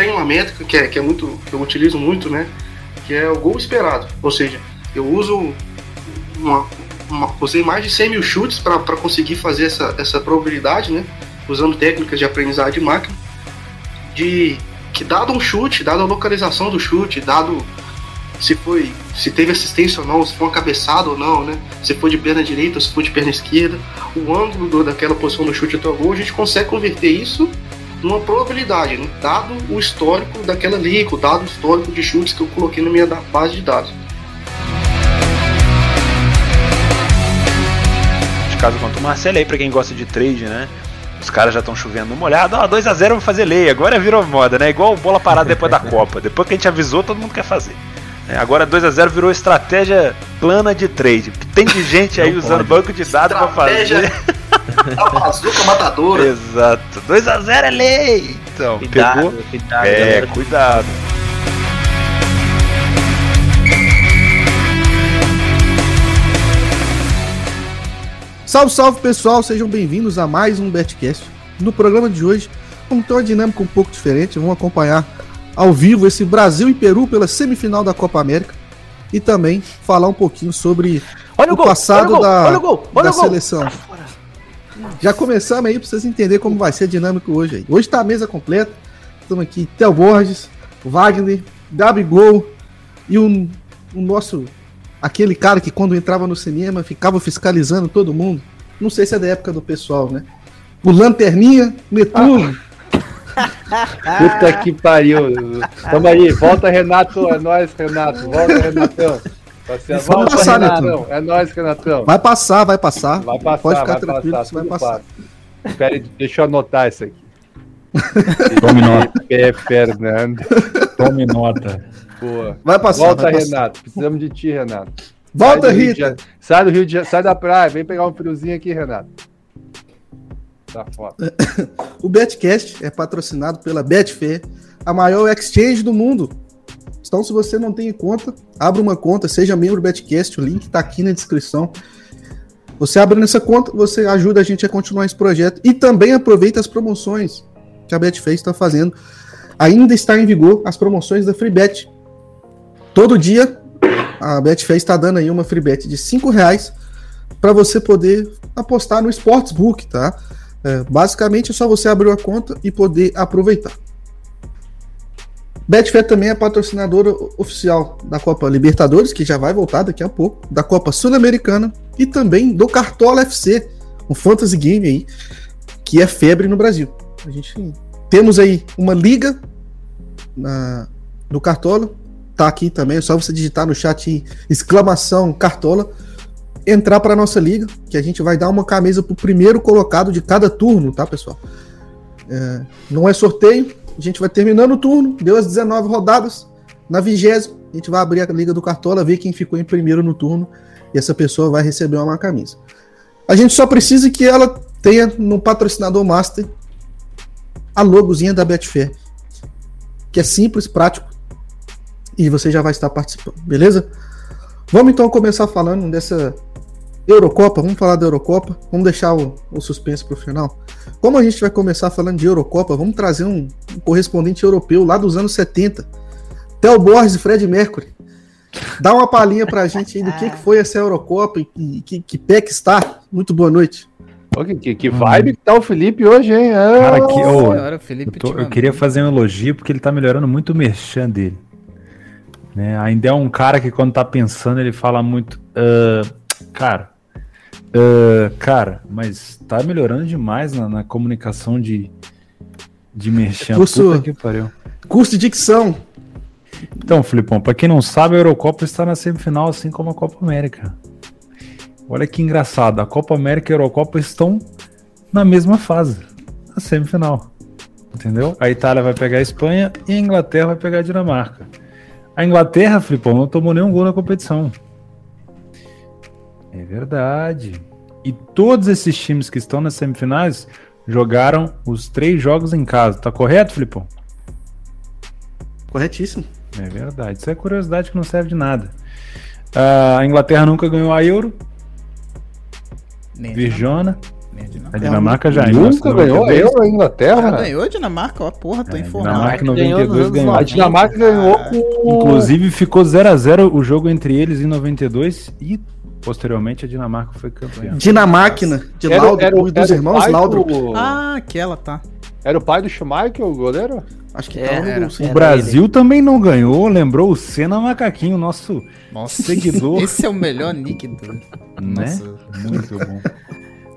tenho uma métrica que é, que é muito. que eu utilizo muito, né? Que é o gol esperado. Ou seja, eu uso uma. uma usei mais de 100 mil chutes para conseguir fazer essa, essa probabilidade, né? Usando técnicas de aprendizado de máquina. De que dado um chute, dado a localização do chute, dado se foi, se teve assistência ou não, se foi uma cabeçada ou não, né? Se foi de perna direita se foi de perna esquerda, o ângulo daquela posição do chute até o gol, a gente consegue converter isso numa probabilidade, né? dado o histórico daquela liga, dado o histórico de chutes que eu coloquei na minha base de dados. De caso quanto o Marcelo aí, pra quem gosta de trade, né? Os caras já estão chovendo no molhado. Ó, 2x0 vou fazer lei. Agora virou moda, né? Igual bola parada depois da Copa. Depois que a gente avisou, todo mundo quer fazer. É, agora 2 a 0 virou estratégia plana de trade. Tem de gente aí usando banco de dados para fazer. Bazuca matadora. Exato. 2 a 0 é lei. Então, cuidado, pegou. Cuidado, é, galera. cuidado. Salve, salve pessoal, sejam bem-vindos a mais um Betcast. No programa de hoje, vamos ter uma dinâmica um pouco diferente, vamos acompanhar ao vivo esse Brasil e Peru pela semifinal da Copa América e também falar um pouquinho sobre olha o, o gol, passado olha da, olha o gol, olha da seleção. Já começamos aí para vocês entenderem como vai ser a dinâmica hoje aí. Hoje está a mesa completa. Estamos aqui, Theo Borges, Wagner, Gabigol e o, o nosso. aquele cara que quando entrava no cinema ficava fiscalizando todo mundo. Não sei se é da época do pessoal, né? O Lanterninha, Netuno. Ah. Puta que pariu. Tamo aí, volta Renato, é nóis, Renato. Volta, Renatão. Volta, passar, Renatão. É nóis, Renatão. Vai passar, vai passar. Vai passar, Pode ficar vai tranquilo, passar, vai passar. Espera, deixa eu anotar isso aqui. Tome nota. Fernando. Tome nota. Boa. Vai passar. Volta, vai passar. Renato. Precisamos de ti, Renato. Volta, Rita. Sai do Rio de Sai da praia, vem pegar um friozinho aqui, Renato. Tá foda. o Betcast é patrocinado pela Betfair, a maior exchange do mundo. Então, se você não tem conta, abra uma conta, seja membro do Betcast, o link está aqui na descrição. Você abre nessa conta, você ajuda a gente a continuar esse projeto e também aproveita as promoções que a Betfair está fazendo. Ainda está em vigor as promoções da FreeBet. Todo dia a Betfair está dando aí uma FreeBet de 5 reais para você poder apostar no Sportsbook, tá? É, basicamente é só você abrir uma conta e poder aproveitar. Betfair também é patrocinadora oficial da Copa Libertadores, que já vai voltar daqui a pouco, da Copa Sul-Americana e também do Cartola FC, um fantasy game aí que é febre no Brasil. A gente temos aí uma liga na, no Cartola, tá aqui também, é só você digitar no chat exclamação Cartola entrar para nossa liga, que a gente vai dar uma camisa pro primeiro colocado de cada turno, tá, pessoal? É, não é sorteio, a gente vai terminando o turno, deu as 19 rodadas, na vigésima, a gente vai abrir a liga do Cartola, ver quem ficou em primeiro no turno, e essa pessoa vai receber uma camisa. A gente só precisa que ela tenha no patrocinador master a logozinha da Betfair, que é simples, prático, e você já vai estar participando, beleza? Vamos então começar falando dessa Eurocopa, vamos falar da Eurocopa, vamos deixar o, o suspense para o final. Como a gente vai começar falando de Eurocopa, vamos trazer um, um correspondente europeu lá dos anos 70, Theo Borges e Fred Mercury. Dá uma palhinha para a gente aí do que, que foi essa Eurocopa e que, que pé que está. Muito boa noite. que, que vibe que tá o Felipe hoje, hein? Ah, Cara, que, oh, eu, tô, eu, queria fazer um elogio porque ele tá melhorando muito o merchan dele. Né? Ainda é um cara que quando tá pensando ele fala muito. Uh, cara, Uh, cara, mas tá melhorando demais na, na comunicação de, de merchan. Curso. Curso de dicção. Então, Filipão, pra quem não sabe, a Eurocopa está na semifinal, assim como a Copa América. Olha que engraçado, a Copa América e a Eurocopa estão na mesma fase, na semifinal. Entendeu? A Itália vai pegar a Espanha e a Inglaterra vai pegar a Dinamarca. A Inglaterra, Filipão, não tomou nenhum gol na competição. É verdade. E todos esses times que estão nas semifinais jogaram os três jogos em casa. Tá correto, Filipão? Corretíssimo. É verdade. Isso é curiosidade que não serve de nada. Uh, a Inglaterra nunca ganhou a Euro. Nem Virjona. Nem a A Dinamarca. Dinamarca já em Nunca ganhou a 1992. Euro a Inglaterra? Ah, ganhou a Dinamarca, ó, porra, tô É, informado. Dinamarca em Ganhou nos 92 anos ganhou. A Dinamarca ganhou com. Inclusive ficou 0 a 0 o jogo entre eles em 92 e posteriormente a Dinamarca foi campeã. Dinamáquina, de Era, Laudo, era, dos era o irmãos Laudrup. do- Ah, aquela, tá. Era o pai do Schumacher, o goleiro? Acho que É, tava no era. sim. O Brasil também não ganhou, lembrou o Senna Macaquinho, nosso Nossa, Seguidor. Esse é o melhor nick do. né? Nossa. Muito bom.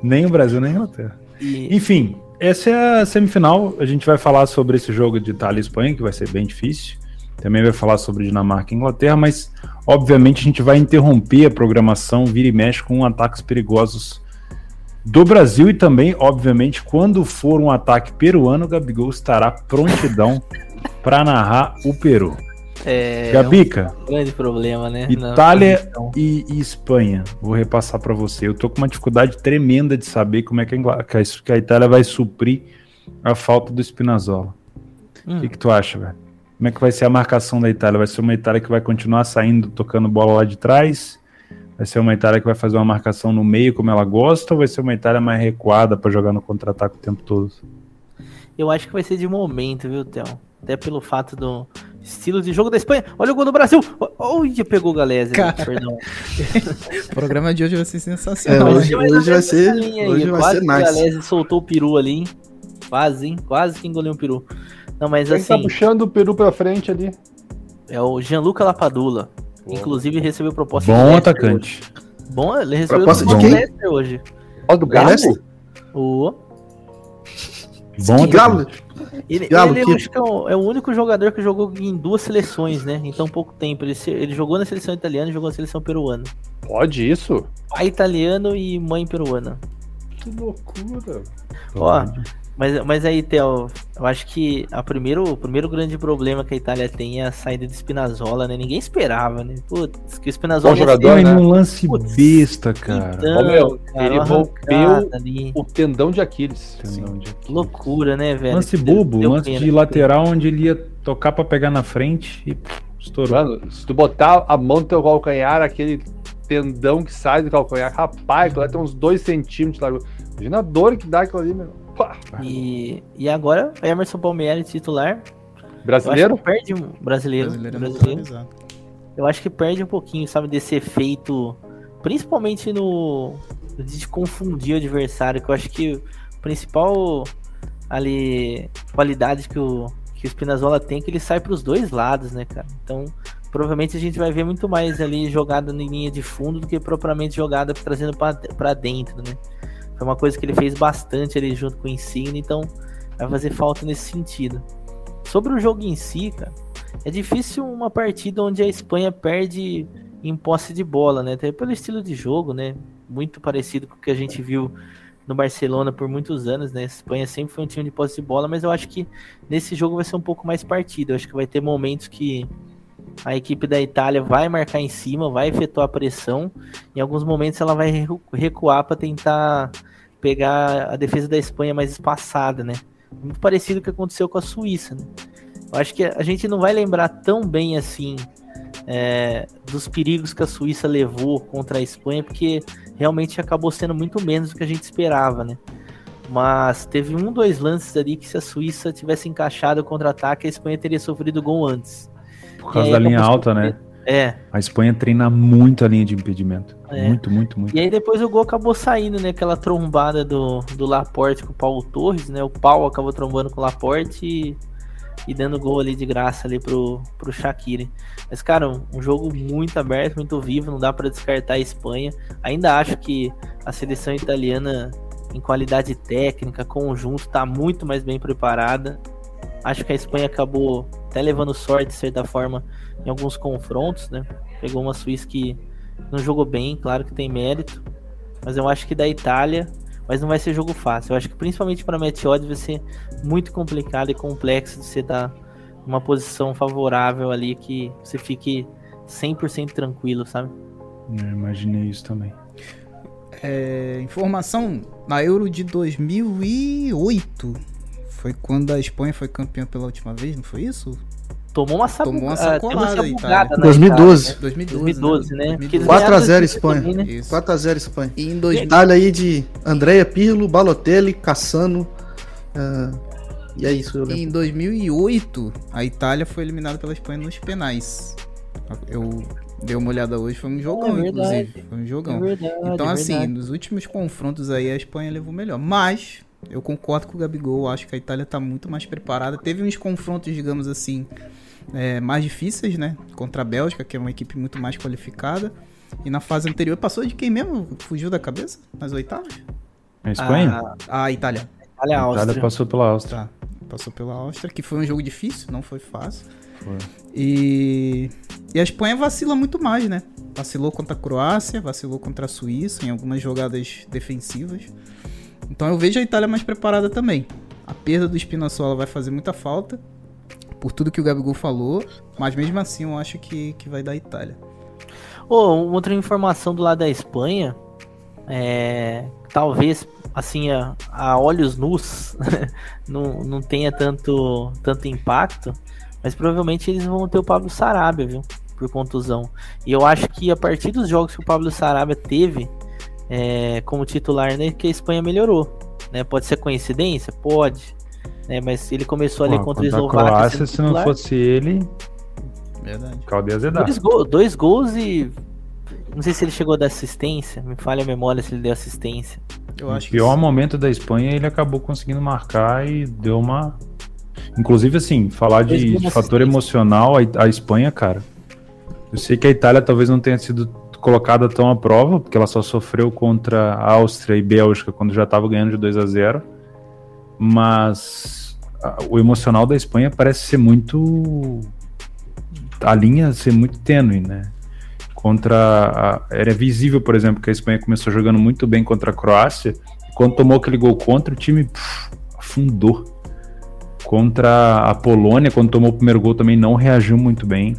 Nem o Brasil, nem a Inglaterra. E, Enfim, essa é a semifinal. A gente vai falar sobre esse jogo de Itália e Espanha, que vai ser bem difícil. Também vai falar sobre Dinamarca e Inglaterra, mas obviamente a gente vai interromper a programação vira e mexe com ataques perigosos do Brasil e também, obviamente, quando for um ataque peruano, o Gabigol estará prontidão para narrar o Peru. é, Gabica, um grande problema, né? Itália e, e Espanha. Vou repassar para você. Eu tô com uma dificuldade tremenda de saber como é que a, Ingl- que a, que a Itália vai suprir a falta do Spinazzola. O Hum. que, que tu acha, velho? Como é que vai ser a marcação da Itália? Vai ser uma Itália que vai continuar saindo, tocando bola lá de trás? Vai ser uma Itália que vai fazer uma marcação no meio como ela gosta? Ou vai ser uma Itália mais recuada para jogar no contra-ataque o tempo todo? Eu acho que vai ser de momento, viu, Theo? Até pelo fato do estilo de jogo da Espanha. Olha o gol do Brasil! Olha, pegou o Galese, Cara. perdão. O programa de hoje vai ser É, sensacional. hoje, Mais ou hoje vai ser, aí. hoje vai Quase ser que o nice. Galese soltou o peru ali, hein? Quase, hein? Quase que engoliu um peru. Não, mas Quem tá assim, puxando o Peru pra frente ali? é o Gianluca Lapadula. Inclusive recebeu proposta Bom atacante. hoje. Bom, ele recebeu Proposta de quem? Leicester hoje. Ó, do Galo? O... Bom galo. atacante. Ele, Galo, ele que- acho que é o, é o único jogador que jogou em duas seleções, né? Em tão pouco tempo. Ele, se- ele jogou na seleção italiana e jogou na seleção peruana. Pode isso? Pai italiano e mãe peruana. Que loucura. Ó, mas, mas aí, Theo, eu acho que a primeiro, o primeiro grande problema que a Itália tem é a saída de Spinazzola, né? Ninguém esperava, né? Putz, que o Spinazzola Bom jogador, né? num lance Putz. besta, cara. então, Ô, meu, cara, ele rompeu ali. O tendão de Aquiles. De- loucura, né, velho? Lance bobo, deu lance pena. de lateral onde ele ia tocar pra pegar na frente e estourou. Mano, se tu botar a mão no teu calcanhar, aquele tendão que sai do calcanhar, rapaz, lá tem uns 2 centímetros de largura. Imagina a dor que dá aquilo ali, meu. Pá. E, e agora, Emerson Palmieri titular. Eu acho Brasileiro? que perde um brasileiro. Brasileiro é brasileiro. Eu acho que perde um pouquinho, sabe, desse efeito, principalmente no de confundir o adversário, que eu acho que o principal ali qualidade que o que o Spinazzola tem é que ele sai para os dois lados, né, cara? Então, provavelmente a gente vai ver muito mais ali jogada em linha de fundo do que propriamente jogada trazendo para dentro, né? Foi uma coisa que ele fez bastante ali junto com o Insigne, então vai fazer falta nesse sentido. Sobre o jogo em si, cara, é difícil uma partida onde a Espanha perde em posse de bola, né? Até pelo estilo de jogo, né? Muito parecido com o que a gente viu no Barcelona por muitos anos, né? A Espanha sempre foi um time de posse de bola, mas eu acho que nesse jogo vai ser um pouco mais partido. Eu acho que vai ter momentos que a equipe da Itália vai marcar em cima, vai efetuar pressão. Em alguns momentos ela vai recu- recuar para tentar pegar a defesa da Espanha mais espaçada, né? Muito parecido com o que aconteceu com a Suíça, né? Eu acho que a gente não vai lembrar tão bem assim é, dos perigos que a Suíça levou contra a Espanha, porque realmente acabou sendo muito menos do que a gente esperava, né? Mas teve um, dois lances ali que se a Suíça tivesse encaixado o contra-ataque, a Espanha teria sofrido gol antes. Por causa E da linha alta, né? É, A Espanha treina muito a linha de impedimento. É. Muito, muito, muito. E aí depois o gol acabou saindo, né? Aquela trombada do, do Laporte com o Paulo Torres, né? O Paulo acabou trombando com o Laporte e, e dando gol ali de graça ali pro, pro Shaqiri. Mas, cara, um, um jogo muito aberto, muito vivo, não dá pra descartar a Espanha. Ainda acho que a seleção italiana, em qualidade técnica, conjunto, tá muito mais bem preparada. Acho que a Espanha acabou até levando sorte, de certa forma, em alguns confrontos, né? Pegou uma Suíça que não jogou bem, claro que tem mérito, mas eu acho que da Itália, mas não vai ser jogo fácil. Eu acho que principalmente para Match Odds vai ser muito complicado e complexo de você estar numa posição favorável ali que você fique 100% tranquilo, sabe? Eu imaginei isso também. É, informação na Euro de 2008 foi quando a Espanha foi campeã pela última vez, não foi isso? Tomou uma, sabu... Tomou uma ah, deu sacolada a sabugada na 2012. Itália, 2012, 2012, né? Porque eles 4 a ganharam 0 dois Espanha. também, né? Isso. 4x0 Espanha. E em 2000, Itália aí de Andrea Pirlo, Balotelli, Cassano. ah, e é isso, eu lembro. em 2008, a Itália foi eliminada pela Espanha nos penais. Eu dei uma olhada hoje, foi um jogão, É verdade. inclusive. Foi um É jogão. verdade, Então, é assim, verdade. nos últimos confrontos aí, a Espanha levou melhor. Mas, eu concordo com o Gabigol, acho que a Itália tá muito mais preparada. Teve uns confrontos, digamos assim, é, mais difíceis, né? Contra a Bélgica, que é uma equipe muito mais qualificada. E na fase anterior, passou de quem mesmo? Fugiu da cabeça? Nas oitavas? A Espanha? Ah, A Itália. A a Itália Áustria. passou pela Áustria. Tá. Passou pela Áustria, que foi um jogo difícil, não foi fácil. Foi. E, e a Espanha vacila muito mais, né? Vacilou contra a Croácia, vacilou contra a Suíça em algumas jogadas defensivas. Então eu vejo a Itália mais preparada também. A perda do Spinazzola vai fazer muita falta, por tudo que o Gabigol falou, mas mesmo assim eu acho que, que vai dar Itália. Uma outra informação do lado da Espanha, é, talvez assim a, a olhos nus não, não tenha tanto, tanto impacto, mas provavelmente eles vão ter o Pablo Sarabia, viu? Por contusão. E eu acho que a partir dos jogos que o Pablo Sarabia teve é, como titular, né, que a Espanha melhorou. Né? Pode ser coincidência? Pode. Né? Mas ele começou ali Pô, contra o contra a Eslováquia. Croácia, se não fosse ele, Verdade. Dois, gol- dois gols e. Não sei se ele chegou a dar assistência. Me falha a memória se ele deu assistência. Eu acho que pior momento da Espanha, ele acabou conseguindo marcar e deu uma. Inclusive, assim, falar de, de fator emocional, a, a Espanha, cara. Eu sei que a Itália talvez não tenha sido colocada tão à prova, porque ela só sofreu contra a Áustria e Bélgica quando já estava ganhando de 2 a 0 Mas o emocional da Espanha parece ser muito. A linha ser muito tênue, né? contra a, era visível, por exemplo, que a Espanha começou jogando muito bem contra a Croácia, e quando tomou aquele gol contra, o time pff, afundou. Contra a Polônia, quando tomou o primeiro gol, também não reagiu muito bem.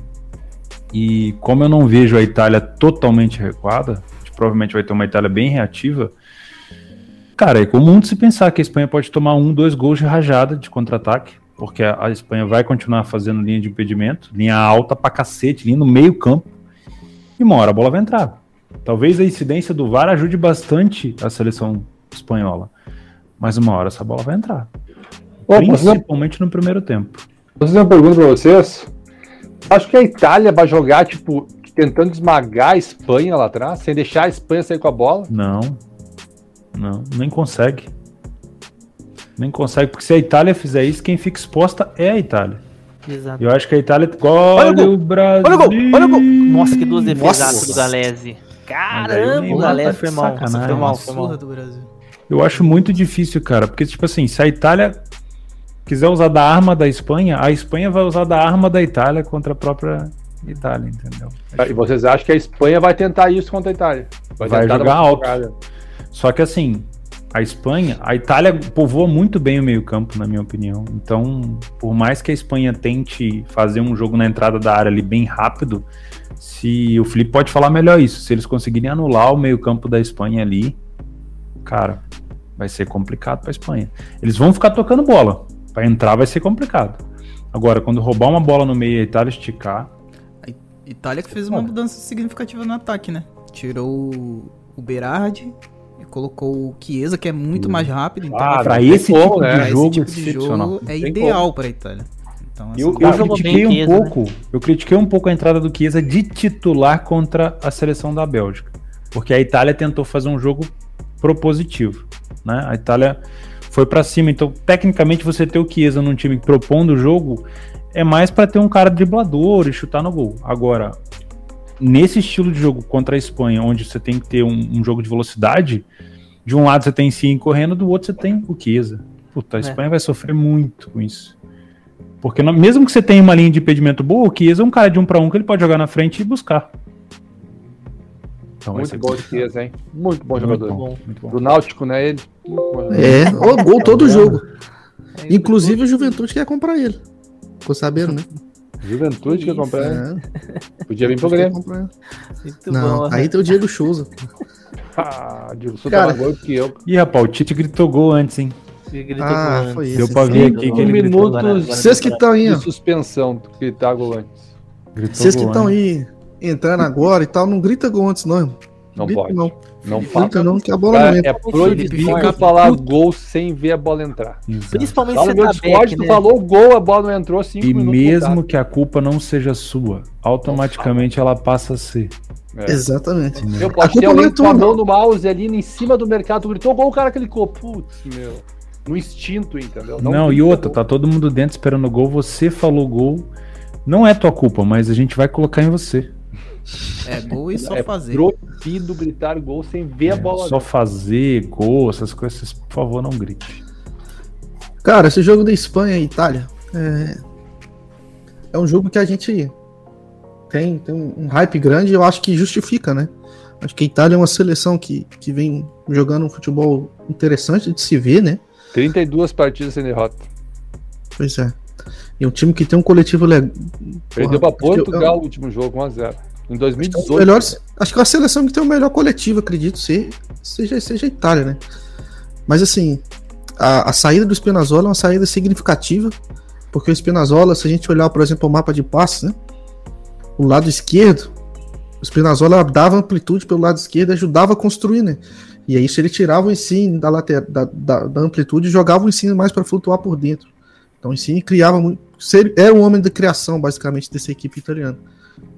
E como eu não vejo a Itália totalmente recuada, a gente provavelmente vai ter uma Itália bem reativa. Cara, é comum de se pensar que a Espanha pode tomar um, dois gols de rajada de contra-ataque, porque a, Espanha vai continuar fazendo linha de impedimento, linha alta pra cacete, linha no meio campo, e uma hora a bola vai entrar. Talvez a incidência do VAR ajude bastante a seleção espanhola, mas uma hora essa bola vai entrar. Principalmente no primeiro tempo. Vou fazer uma pergunta pra vocês. Acho que a Itália vai jogar, tipo, tentando esmagar a Espanha lá atrás, sem deixar a Espanha sair com a bola. Não. Não, nem consegue. Nem consegue, porque se a Itália fizer isso, quem fica exposta é a Itália. Exato. Eu acho que a Itália. Olha Olha, o gol! o Brasil! Olha o gol! Olha o gol! Nossa, que duas defesas do Galese. Caramba, o Galese tá foi mal. sacanagem. Foi mal, Uma foi mal. do Brasil. Eu acho muito difícil, cara, porque, tipo assim, se a Itália quiser usar da arma da Espanha, a Espanha vai usar da arma da Itália contra a própria Itália, entendeu? E vocês acham que a Espanha vai tentar isso contra a Itália? Vai tentar jogar alto. jogada. Só que assim, a Espanha, a Itália povoa muito bem o meio-campo, na minha opinião. Então, por mais que a Espanha tente fazer um jogo na entrada da área ali bem rápido, se o Felipe pode falar melhor isso, se eles conseguirem anular o meio-campo da Espanha ali, cara, vai ser complicado para a Espanha. Eles vão ficar tocando bola. Para entrar vai ser complicado. Agora, quando roubar uma bola no meio e a Itália esticar, Itália que fez uma mudança significativa no ataque, né? Tirou o- Berardi colocou o Chiesa, que é muito mais rápido. Então, Ah, para não tem esse tipo né? jogo esse tipo de jogo é ideal para a Itália. Então, o- essa- Eu Eu critiquei um Chiesa, né? pouco, eu critiquei um pouco a entrada do Chiesa de titular contra a seleção da Bélgica, porque a Itália tentou fazer um jogo propositivo, né? A Itália foi pra cima, então tecnicamente você ter o Chiesa num time propondo o jogo é mais pra ter um cara driblador e chutar no gol. Agora, nesse estilo de jogo contra a Espanha, onde você tem que ter um, um jogo de velocidade, de um lado você tem Sim correndo, do outro você tem o Chiesa. Puta, a É. Espanha vai sofrer muito com isso. Porque no- mesmo que você tenha uma linha de impedimento boa, o Chiesa é um cara de um pra um que ele pode jogar na frente e buscar. Então Muito ser bom de. Chiesa, hein? Muito bom Muito jogador. bom, muito bom. Do Náutico, né? Ele. É, ó, gol todo jogo. É, Inclusive o Juventude quer comprar ele. Ficou sabendo, né? Juventude que eu comprei. É, Podia vir pro Grêmio. Não, bom. aí tem o Diego Souza. Ah, Diego Souza Cara. tá mais que eu. Ih, rapaz, o Tite gritou gol antes, hein? Ah, foi Deu esse. pra ver aqui que ele gritou. minutos Agora- agora Vocês que estão aí, de ó. suspensão gritar gol antes. Gritou Vocês que estão aí entrando agora e tal, não grita gol antes, não. irmão. Não grita, pode. Não, Não fala. não, que a bola Cara, não entra. é proibido falar puto. gol sem ver a bola entrar. Exato. Principalmente no você meu tá Discord, back, tu né? falou gol, a bola não entrou, cinco E mesmo que a culpa não seja sua, automaticamente ela passa a ser. É. Exatamente. Eu A posso culpa ter não alguém é com a mão não. no mouse ali em cima do mercado, gritou gol, o cara clicou. Putz, meu. No instinto, entendeu? Não, e grita outra, gol. tá todo mundo dentro esperando o gol, você falou gol. Não é tua culpa, mas a gente vai colocar em você. É gol e só é fazer. proibido gritar gol sem ver a É, bola. só fazer gol, essas coisas, vocês, por favor, não grite. Cara, esse jogo da Espanha e Itália é, é um jogo que a gente tem, tem um hype grande e eu acho que justifica, né? Acho que a Itália é uma seleção que, que vem jogando um futebol interessante de se ver, né? 32 partidas sem derrota. Pois é. E um time que tem um coletivo legal. Perdeu pra que eu- Portugal o último jogo, 1x0. Em 2018. Melhores, acho que é a seleção que tem o melhor coletivo, acredito ser, seja, seja a Itália, né? Mas assim, a, a saída do Spinazzola é uma saída significativa, porque o Spinazzola, se a gente olhar, por exemplo, o mapa de passes, né? O lado esquerdo, o Spinazzola dava amplitude pelo lado esquerdo e ajudava a construir, né? E aí, se ele tirava o ensino da, later, da, da, da amplitude, jogava o ensino mais para flutuar por dentro. Então, o ensino criava muito. Era o homem da criação, basicamente, dessa equipe italiana.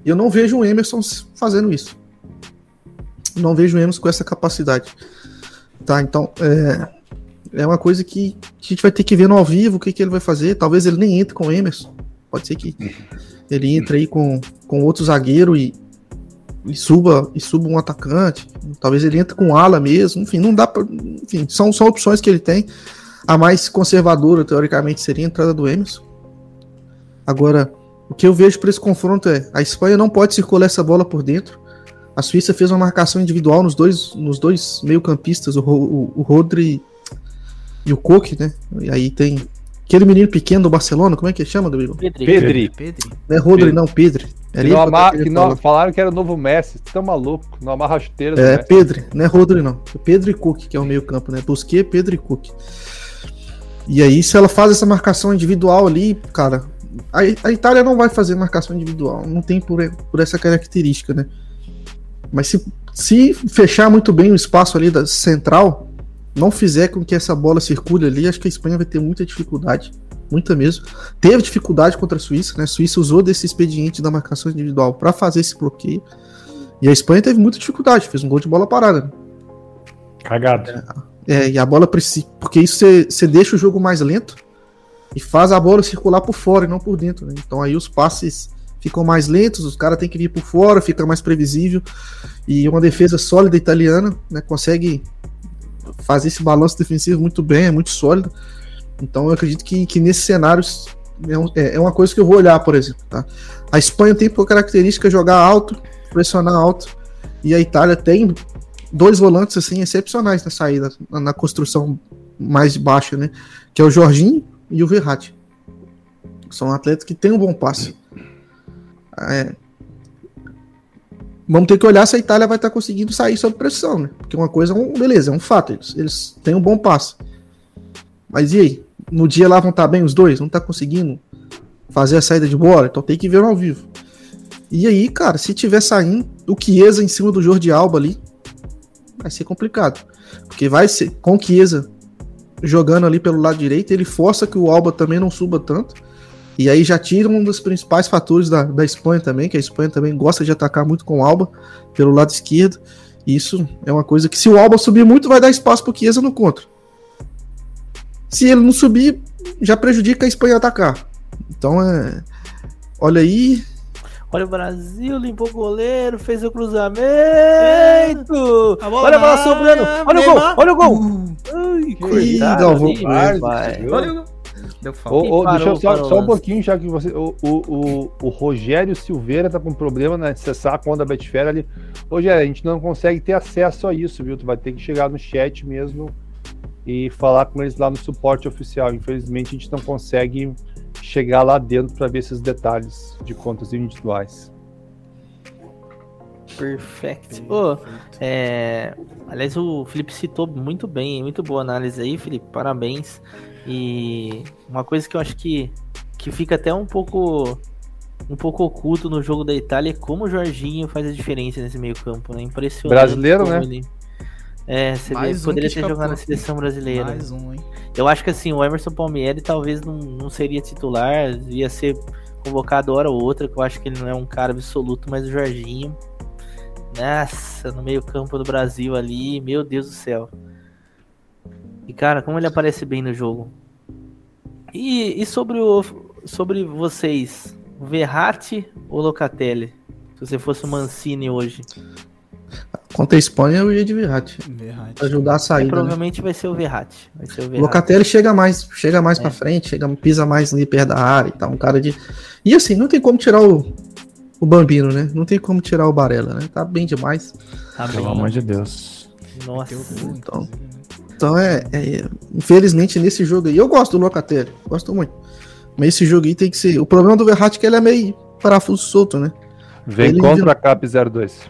Eu não vejo o Emerson fazendo isso. Não vejo o Emerson com essa capacidade. Tá, então é, é uma coisa que a gente vai ter que ver no ao vivo o que, que ele vai fazer. Talvez ele nem entre com o Emerson. Pode ser que ele entre aí com, com outro zagueiro e, e suba e suba um atacante. Talvez ele entre com ala mesmo. Enfim, não dá pra, Enfim, são, são opções que ele tem. A mais conservadora, teoricamente, seria a entrada do Emerson. Agora, o que eu vejo para esse confronto é a Espanha não pode circular essa bola por dentro. A Suíça fez uma marcação individual nos dois, nos dois meio-campistas, o, o, o Rodri e o Coque, né? E aí tem aquele menino pequeno do Barcelona, como é que chama, Gabriel? Pedri. Pedri. Pedro. Não é Rodri, Pedro. não, Pedro. Que Era não ele que eu ama- queria que não- falar. falaram que era o novo Messi. Você tá maluco? Não amarra a chuteira do É, Messi. Pedro, não é Rodri, não. É Pedro e Cook, que é o meio-campo, né? Busquets, Pedro e Cook. E aí, se ela faz essa marcação individual ali, cara, a, a Itália não vai fazer marcação individual, não tem por, por essa característica, né? Mas se, se fechar muito bem o espaço ali da central, não fizer com que essa bola circule ali, acho que a Espanha vai ter muita dificuldade, muita mesmo. Teve dificuldade contra a Suíça, né? A Suíça usou desse expediente da marcação individual para fazer esse bloqueio. E a Espanha teve muita dificuldade, fez um gol de bola parada. né? Cagado. É, e a bola precisa. Porque isso você deixa o jogo mais lento e faz a bola circular por fora e não por dentro. né? Então aí os passes ficam mais lentos, os caras têm que vir por fora, fica mais previsível. E uma defesa sólida italiana né, consegue fazer esse balanço defensivo muito bem, é muito sólida. Então eu acredito que, que nesses cenários é, um- é- é uma coisa que eu vou olhar, por exemplo. Tá? A Espanha tem por característica jogar alto, pressionar alto, e a Itália tem dois volantes assim excepcionais na saída, na, na construção mais baixa, né? Que é o Jorginho e o Verratti. São atletas que têm um bom passe. É, Vamos ter que olhar se a Itália vai estar conseguindo sair sob pressão, né? Porque uma coisa é um, beleza, é um fato. Eles, eles têm um bom passe. Mas e aí? No dia lá vão estar bem os dois? Não tá conseguindo fazer a saída de bola? Então tem que ver ao vivo. E aí, cara, se tiver saindo o Chiesa em cima do Jordi Alba ali, vai ser complicado. Porque vai ser com o Chiesa jogando ali pelo lado direito, ele força que o Alba também não suba tanto. E aí já tira um dos principais fatores da, da Espanha também, que a Espanha também gosta de atacar muito com o Alba pelo lado esquerdo. Isso é uma coisa que se o Alba subir muito, vai dar espaço pro Chiesa no contra. Se ele não subir, já prejudica a Espanha atacar. Então é. Olha aí, Olha o Brasil, limpou o goleiro, fez o cruzamento. Olha a na bola sobrando. área, Olha o gol, olha o gol. Uh, Ai, coitado Galvão. olha o gol. Deu falta. deixa eu só, parou só um pouquinho, já que você. O, o, o, o Rogério Silveira tá com problema na acessar a conta da Betfair ali. Rogério, a gente não consegue ter acesso a isso, viu? Tu vai ter que chegar no chat mesmo e falar com eles lá no suporte oficial. Infelizmente, a gente não consegue chegar lá dentro para ver esses detalhes de contas individuais. Perfect. Ô, é, aliás, o Felipe citou muito bem, muito boa análise aí, Felipe. Parabéns. E uma coisa que eu acho que, que fica até um pouco um pouco oculto no jogo da Itália é como o Jorginho faz a diferença nesse meio campo, né? Impressionante. Brasileiro, né? ele- É, você Mais um poderia que ter jogado na seleção brasileira. Mais um, hein? Eu acho que assim, o Emerson Palmieri talvez não, não seria titular, ia ser convocado hora ou outra, que eu acho que ele não é um cara absoluto, mas o Jorginho. Nossa, no meio-campo do Brasil ali, meu Deus do céu. E cara, como ele aparece bem no jogo. E, e sobre o sobre vocês, Verratti ou Locatelli? Se você fosse o Mancini hoje. Contra a Espanha, eu ia de Verratti. Verratti. Pra ajudar a É, saída. né? provavelmente vai ser o Verratti. Vai ser o Verratti. Locatelli chega mais, chega mais É. pra frente, chega, pisa mais ali perto da área e tal. Um cara de. E assim, não tem como tirar o, o Bambino, né? Não tem como tirar o Barella, né? Tá bem demais. Tá Pelo amor de Deus. Nossa. Então. né? Então é, é- Infelizmente, nesse jogo aí. Eu gosto do Locatelli, gosto muito. Mas esse jogo aí tem que ser. O problema do Verratti é que ele é meio parafuso solto, né? Vem Ele contra a Cap 02.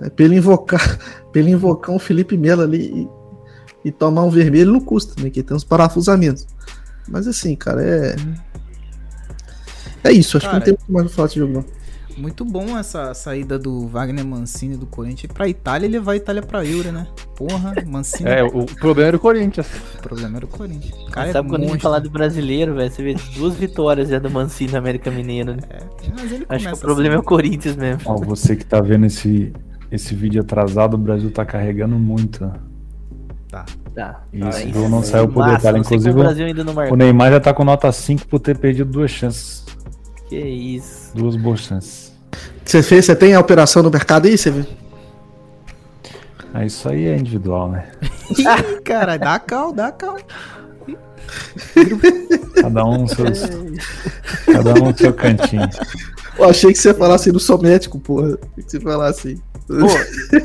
É, pra ele invocar, pra ele invocar um Felipe Melo ali e, e tomar um vermelho não custa, né? Que tem uns parafusos a menos. Mas assim, cara, é. É isso, acho Cara, que não tem muito mais pra falar desse jogo, não. Muito bom essa saída do Wagner Mancini do Corinthians pra Itália e levar a Itália pra Euro, né? Porra, Mancini. É, o problema era o Corinthians. O problema era o Corinthians. O cara Sabe é quando a gente falar do brasileiro, velho? Você vê duas vitórias já do Mancini no América Mineiro, né? É, mas ele Acho que o problema é o assim. Corinthians mesmo. Ó, você que tá vendo esse, esse vídeo atrasado, o Brasil tá carregando muito. Tá. Tá. Isso, Aí o gol não saiu por massa, detalhe. Inclusive, o Brasil ainda não O. Neymar já tá com nota 5 por ter perdido duas chances. Que isso. Duas boas chances. Você fez, você tem a operação no mercado aí, você viu? Ah, isso aí é individual, né? Ih, cara, dá cal, dá cal. Cada um seus. cada um seu cantinho. Eu achei que você ia falar assim, não sou médico, porra. Tem que você falar assim. Pô,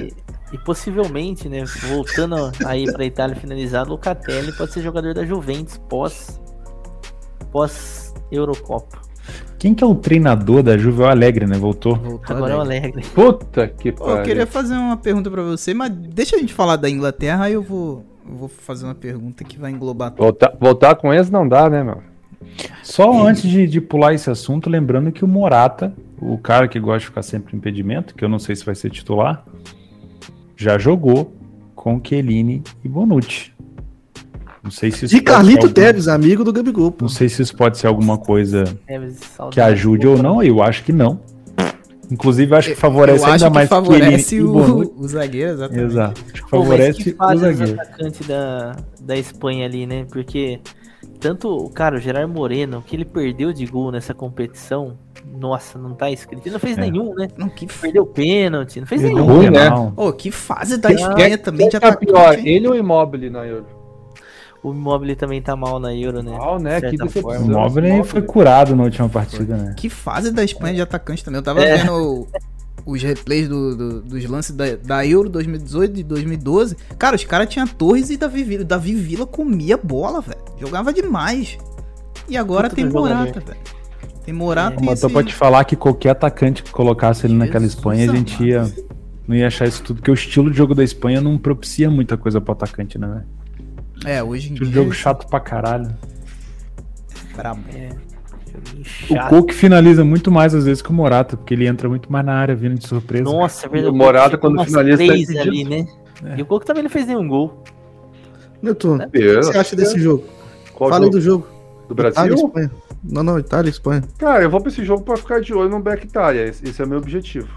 e, e possivelmente, né, voltando aí pra Itália finalizado, o Locatelli pode ser jogador da Juventus pós pós Eurocopa. Quem que é o treinador da Juve? É o Alegre, né? Voltou. Voltou Agora é o alegre. Alegre. Puta que pariu. eu queria fazer uma pergunta pra você, mas deixa a gente falar da Inglaterra, aí eu vou, eu vou fazer uma pergunta que vai englobar tudo. Voltar, voltar com eles não dá, né, meu? Só antes de, de pular esse assunto, lembrando que o Morata, o cara que gosta de ficar sempre em impedimento, que eu não sei se vai ser titular, já jogou com Chiellini e Bonucci. Não sei se isso De pode ser Carlito algum- Teves, amigo do Gabigol. pô. Não sei se isso pode ser alguma coisa que ajude ou não, eu acho que não. Inclusive, eu acho que favorece eu acho ainda que mais favorece Chiellini o, o zagueiro, exatamente. Exato. Acho que Pô, mas favorece que o os zagueiro. atacantes da, da Espanha ali, né? Porque tanto, o cara, o Gerard Moreno, o que ele perdeu de gol nessa competição, nossa, não tá escrito. Ele não fez É. nenhum, né? Não, que f... Perdeu pênalti, não fez Ele nenhum. ruim, né? Ô, que fase da Espanha também de pior, atacante. hein? ele ou o Immobile na Euro? O Immobile também tá mal na Euro, né? Mal, né? Que decepção. forma. O Móvel foi curado na última partida, né? Que fase da Espanha de atacante também. Eu tava É. vendo os replays do- do- dos lances da, da Euro 2018 e 2012. Cara, os caras tinham Torres e Davi Villa. Davi Villa comia bola, velho. Jogava demais. E agora Puta tem. Morata, velho. Tem Morata e Mas esse... te falar que qualquer atacante que colocasse ele naquela Jesus Espanha, a gente ia. Não ia achar isso tudo, porque o estilo de jogo da Espanha não propicia muita coisa pro atacante, né? velho? É, hoje em dia... jogo chato pra caralho. Brabo. É, O. Cook finaliza muito mais às vezes que o Morata, porque ele entra muito mais na área vindo de surpresa. Nossa, é verdade. O Morata, quando finaliza, tá ali, né? É. E o Coco também não fez nenhum gol. Netuno, o que você acha desse jogo? Qual Fala jogo? do jogo. Do Itália e Brasil? Espanha. Não, não, Itália e Espanha. Cara, eu vou pra esse jogo pra ficar de olho no back Itália. Esse, esse é o meu objetivo.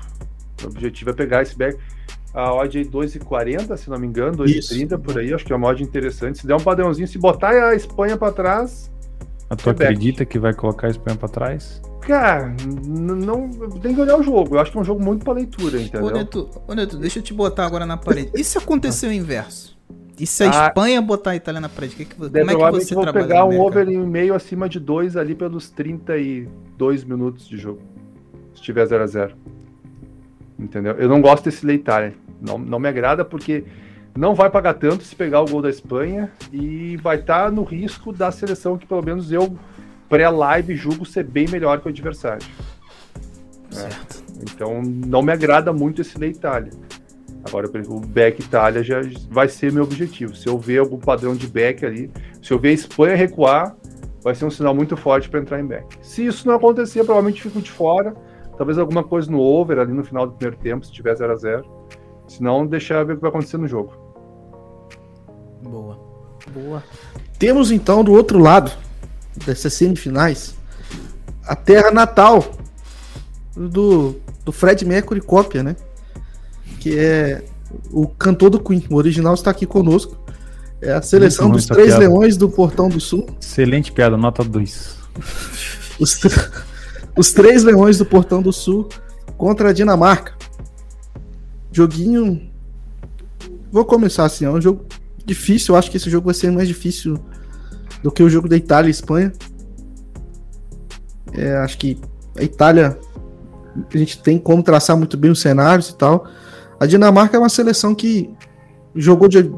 Meu objetivo é pegar esse back. A odd aí 2,40, se não me engano, 2,30 por aí. Acho que é uma odd interessante. Se der um padrãozinho, se botar a Espanha pra trás, A tu Quebec. acredita que vai colocar a Espanha pra trás? cara, não tem que olhar o jogo. Eu acho que é um jogo muito pra leitura, Ô, entendeu? Neto, ô, Neto, deixa eu te botar agora na parede. E se acontecer o inverso? E se a Ah. Espanha botar a Itália na parede? Que que, como é que você eu vou trabalha pegar um over em meio acima de 2 ali pelos 32 minutos de jogo. Se tiver 0 a 0 Entendeu? Eu não gosto desse lei Itália. Não, não me agrada porque não vai pagar tanto se pegar o gol da Espanha e vai estar no risco da seleção que pelo menos eu pré-live julgo ser bem melhor que o adversário. Certo. Então não me agrada muito esse da Itália. Agora, o back Itália já vai ser meu objetivo. Se eu ver algum padrão de back ali, se eu ver a Espanha recuar, vai ser um sinal muito forte para entrar em back. Se isso não acontecer, provavelmente fico de fora. Talvez alguma coisa no over ali no final do primeiro tempo, se tiver 0 a 0 Se não, deixar ver o que vai acontecer no jogo. Boa. Boa. Temos então do outro lado dessas semifinais a terra natal do, do Fred Mercury cópia, né? Que é o cantor do Queen. O original está aqui conosco. É a seleção Muito dos Três piada. Leões do Portão do Sul. Excelente piada, nota 2. Os, os Três Leões do Portão do Sul contra a Dinamarca. Joguinho. Vou começar assim, é um jogo difícil. Eu acho que esse jogo vai ser mais difícil do que o jogo da Itália e Espanha. É, acho que a Itália a gente tem como traçar muito bem os cenários e tal. A Dinamarca é uma seleção que jogou de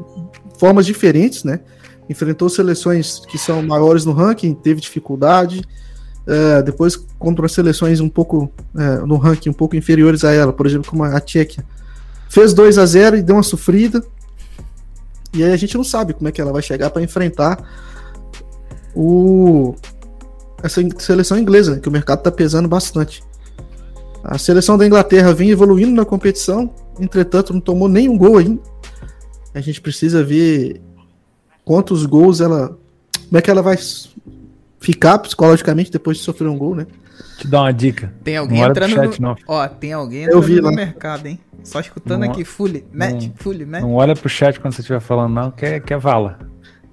formas diferentes, né? Enfrentou seleções que são maiores no ranking, teve dificuldade. É, depois contra seleções um pouco é, no ranking um pouco inferiores a ela, por exemplo, como a Tchequia. Fez 2 a 0 e deu uma sofrida. E aí a gente não sabe como é que ela vai chegar para enfrentar o essa seleção inglesa, né, que o mercado está pesando bastante. A seleção da Inglaterra vem evoluindo na competição, entretanto não tomou nenhum gol ainda. A gente precisa ver quantos gols ela. Como é que ela vai ficar psicologicamente depois de sofrer um gol, né? Te dar uma dica. Tem alguém Não entrando chat, no... não. Ó, tem alguém Eu entrando vi no lá. mercado, hein? Só escutando Não- aqui, fully, match, não- fully, match. Não olha pro chat quando você estiver falando, não, que é, que é vala.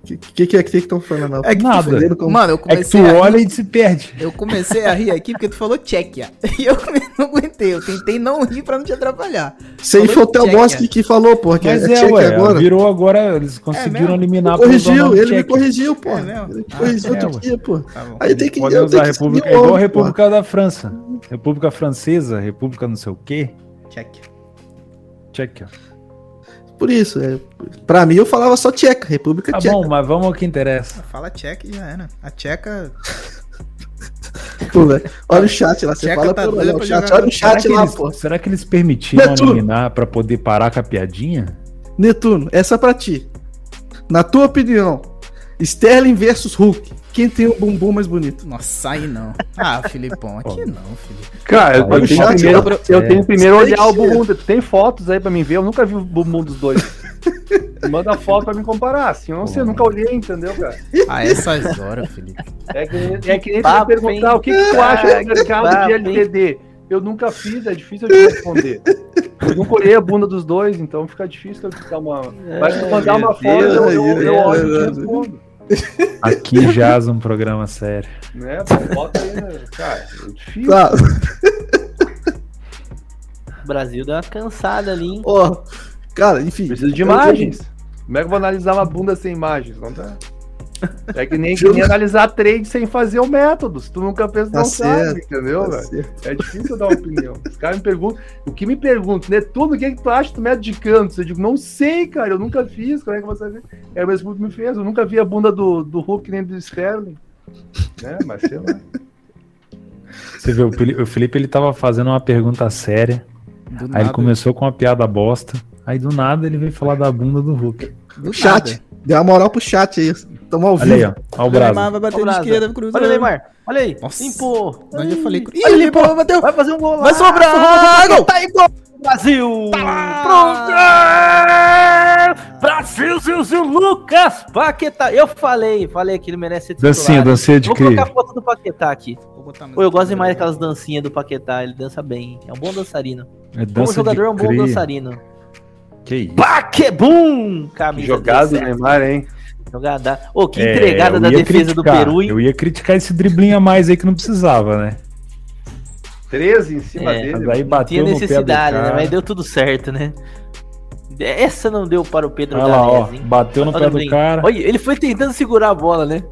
O que, que, que é que estão falando? É que Nada. Como- Mano, eu É que tu comecei a olha rir, e se perde. eu comecei a rir aqui porque tu falou Tchequia. E eu não aguentei, eu tentei não rir pra não te atrapalhar. Isso aí foi o. Bosk que falou, pô. Que Mas é, é, ué, agora. virou agora, eles conseguiram mesmo? eliminar Corrigiu, ele me corrigiu, pô. É? Ele Ah, corrigiu é, outro dia, pô. Tá. Aí tem que Pode usar a República, é igual a. República da França. República Francesa, República não sei o quê. Tchequia. Tchequia. Por isso, é, pra mim eu falava só tcheca, República Tá Tcheca. bom, mas vamos ao que interessa. Fala tcheca e já era. A tcheca. Pô, velho. Olha o chat lá, você Tcheca fala tá doida olhar o chat, olha o Será chat que, lá, eles, pô. será que eles permitiram Netuno. eliminar pra poder parar com a piadinha? Netuno, essa é pra ti. Na tua opinião, Sterling versus Hulk, quem tem o bumbum mais bonito? Nossa, aí não. Ah, Filipão, aqui não, Felipe. Cara, eu, o tenho primeiro, lá. eu É. tenho primeiro Tem olhar o bumbum. Tu tem fotos aí pra mim ver? Eu nunca vi o bumbum dos dois. Manda foto pra me comparar. Assim, eu não sei, eu nunca olhei, entendeu, cara? A essas horas, Felipe. É que, nem- é que nem tu papo, me perguntar hein? o que, que tu acha Ah, do mercado papo, de? LTD. Eu nunca fiz, é difícil eu te responder. Eu nunca olhei a bunda dos dois, então fica difícil eu te dar uma. Vai tu mandar uma foto, eu, eu, eu olho e respondo. Aqui jaz um programa sério. Né? Pô, Bota aí, né? cara, é difícil. Tá, O Brasil deu uma cansada ali, hein? ó, cara, enfim. Preciso de imagens. Como é que eu vou analisar uma bunda sem imagens? Não dá. É que nem, que nem analisar trade sem fazer o método. Se tu nunca fez, Tá não certo, sabe, entendeu, tá. É difícil eu dar uma opinião. Os caras me perguntam, o que me perguntam, né? Tudo o que, é que tu acha do método de cantos? Eu digo, não sei, cara, eu nunca fiz. Como é que você vê? É o mesmo que me fez. Eu nunca vi a bunda do, do Hulk nem do Sterling. Né? Mas sei lá. Você vê, o Felipe, o Felipe ele tava fazendo uma pergunta séria. Do Aí nada. ele começou com uma piada bosta. Aí do nada ele veio falar da bunda do Hulk. Do Chat, deu uma moral pro chat aí. Tamo ao Olha vivo. aí, ó. Olha o O Neymar braço. vai bater de Brasa. esquerda, cruzou. Olha o Neymar, olha aí. Nossa. Limpou. Onde eu falei. Ih, Olha, ele limpou. bateu. Vai fazer um gol lá. Vai sobrar! Gol! Tá aí, gol! Brasil! Pronto! Brasil, Zilzil, Lucas Paquetá. Eu falei, falei que ele merece ser titular. Dancinha, dancinha de Vou cri. colocar a foto do Paquetá aqui. Pô, eu gosto demais daquelas dancinhas do Paquetá, ele dança bem. É um bom dançarino. É Como dança jogador, é um bom dançarino. Que isso. Paquebum! Camisa Jogado do 17. Neymar, hein? Jogada. Ô, que É, entregada eu da defesa do criticar, Peru, hein? Eu ia criticar esse driblinho a mais aí que não precisava, né? 13 em cima É, dele. Mas aí Não tinha bateu no pé do necessidade, né? Mas deu tudo certo, né? Essa não deu para o Pedro Olha lá, ó. Galés? Bateu no Olha pé do bem. cara. Olha, ele foi tentando segurar a bola, né?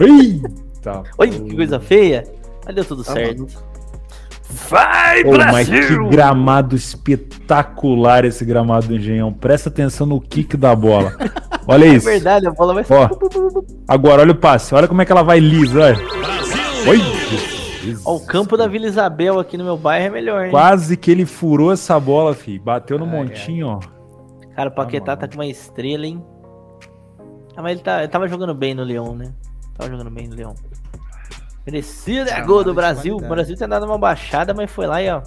Eita, Olha que coisa feia. Mas deu tudo Tá certo. Vai, Pô, mas que gramado espetacular esse gramado do Engenhão. Presta atenção no kick da bola. Olha É isso. verdade, a bola vai Ó. Agora, olha o passe. Olha como é que ela vai lisa, olha. Ó, o campo da Vila Isabel aqui no meu bairro é melhor, hein? Quase que ele furou essa bola, fi. Bateu no Ai, montinho, ó. Cara, o Paquetá tá com uma estrela, hein? Ah, mas ele, tá, ele tava jogando bem no Leão, né? Tava jogando bem no Leão. Merecido é gol do Brasil. O qualidade. Brasil tinha dado uma baixada, mas foi lá e ó.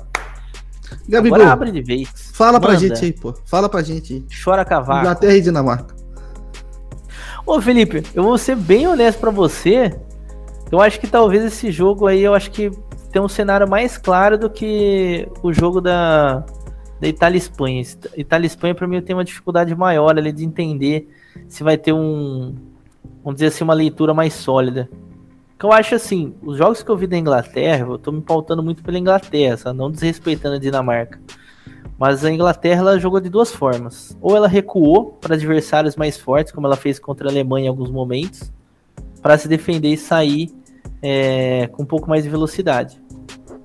Gabigol, Agora abre de vez. fala pra Manda. gente aí, pô. Fala pra gente aí. Chora cavaco. Inglaterra e Dinamarca. Ô Felipe, eu vou ser bem honesto pra você. Eu acho que talvez esse jogo aí, eu acho que tem um cenário mais claro do que o jogo da, da Itália e Espanha. Itália e Espanha, pra mim, eu tenho uma dificuldade maior ali de entender se vai ter um, vamos dizer assim, uma leitura mais sólida. Que eu acho assim, os jogos que eu vi da Inglaterra, eu tô me pautando muito pela Inglaterra, sabe? não desrespeitando a Dinamarca. Mas a Inglaterra ela jogou de duas formas. Ou ela recuou para adversários mais fortes, como ela fez contra a Alemanha em alguns momentos, para se defender e sair é, com um pouco mais de velocidade.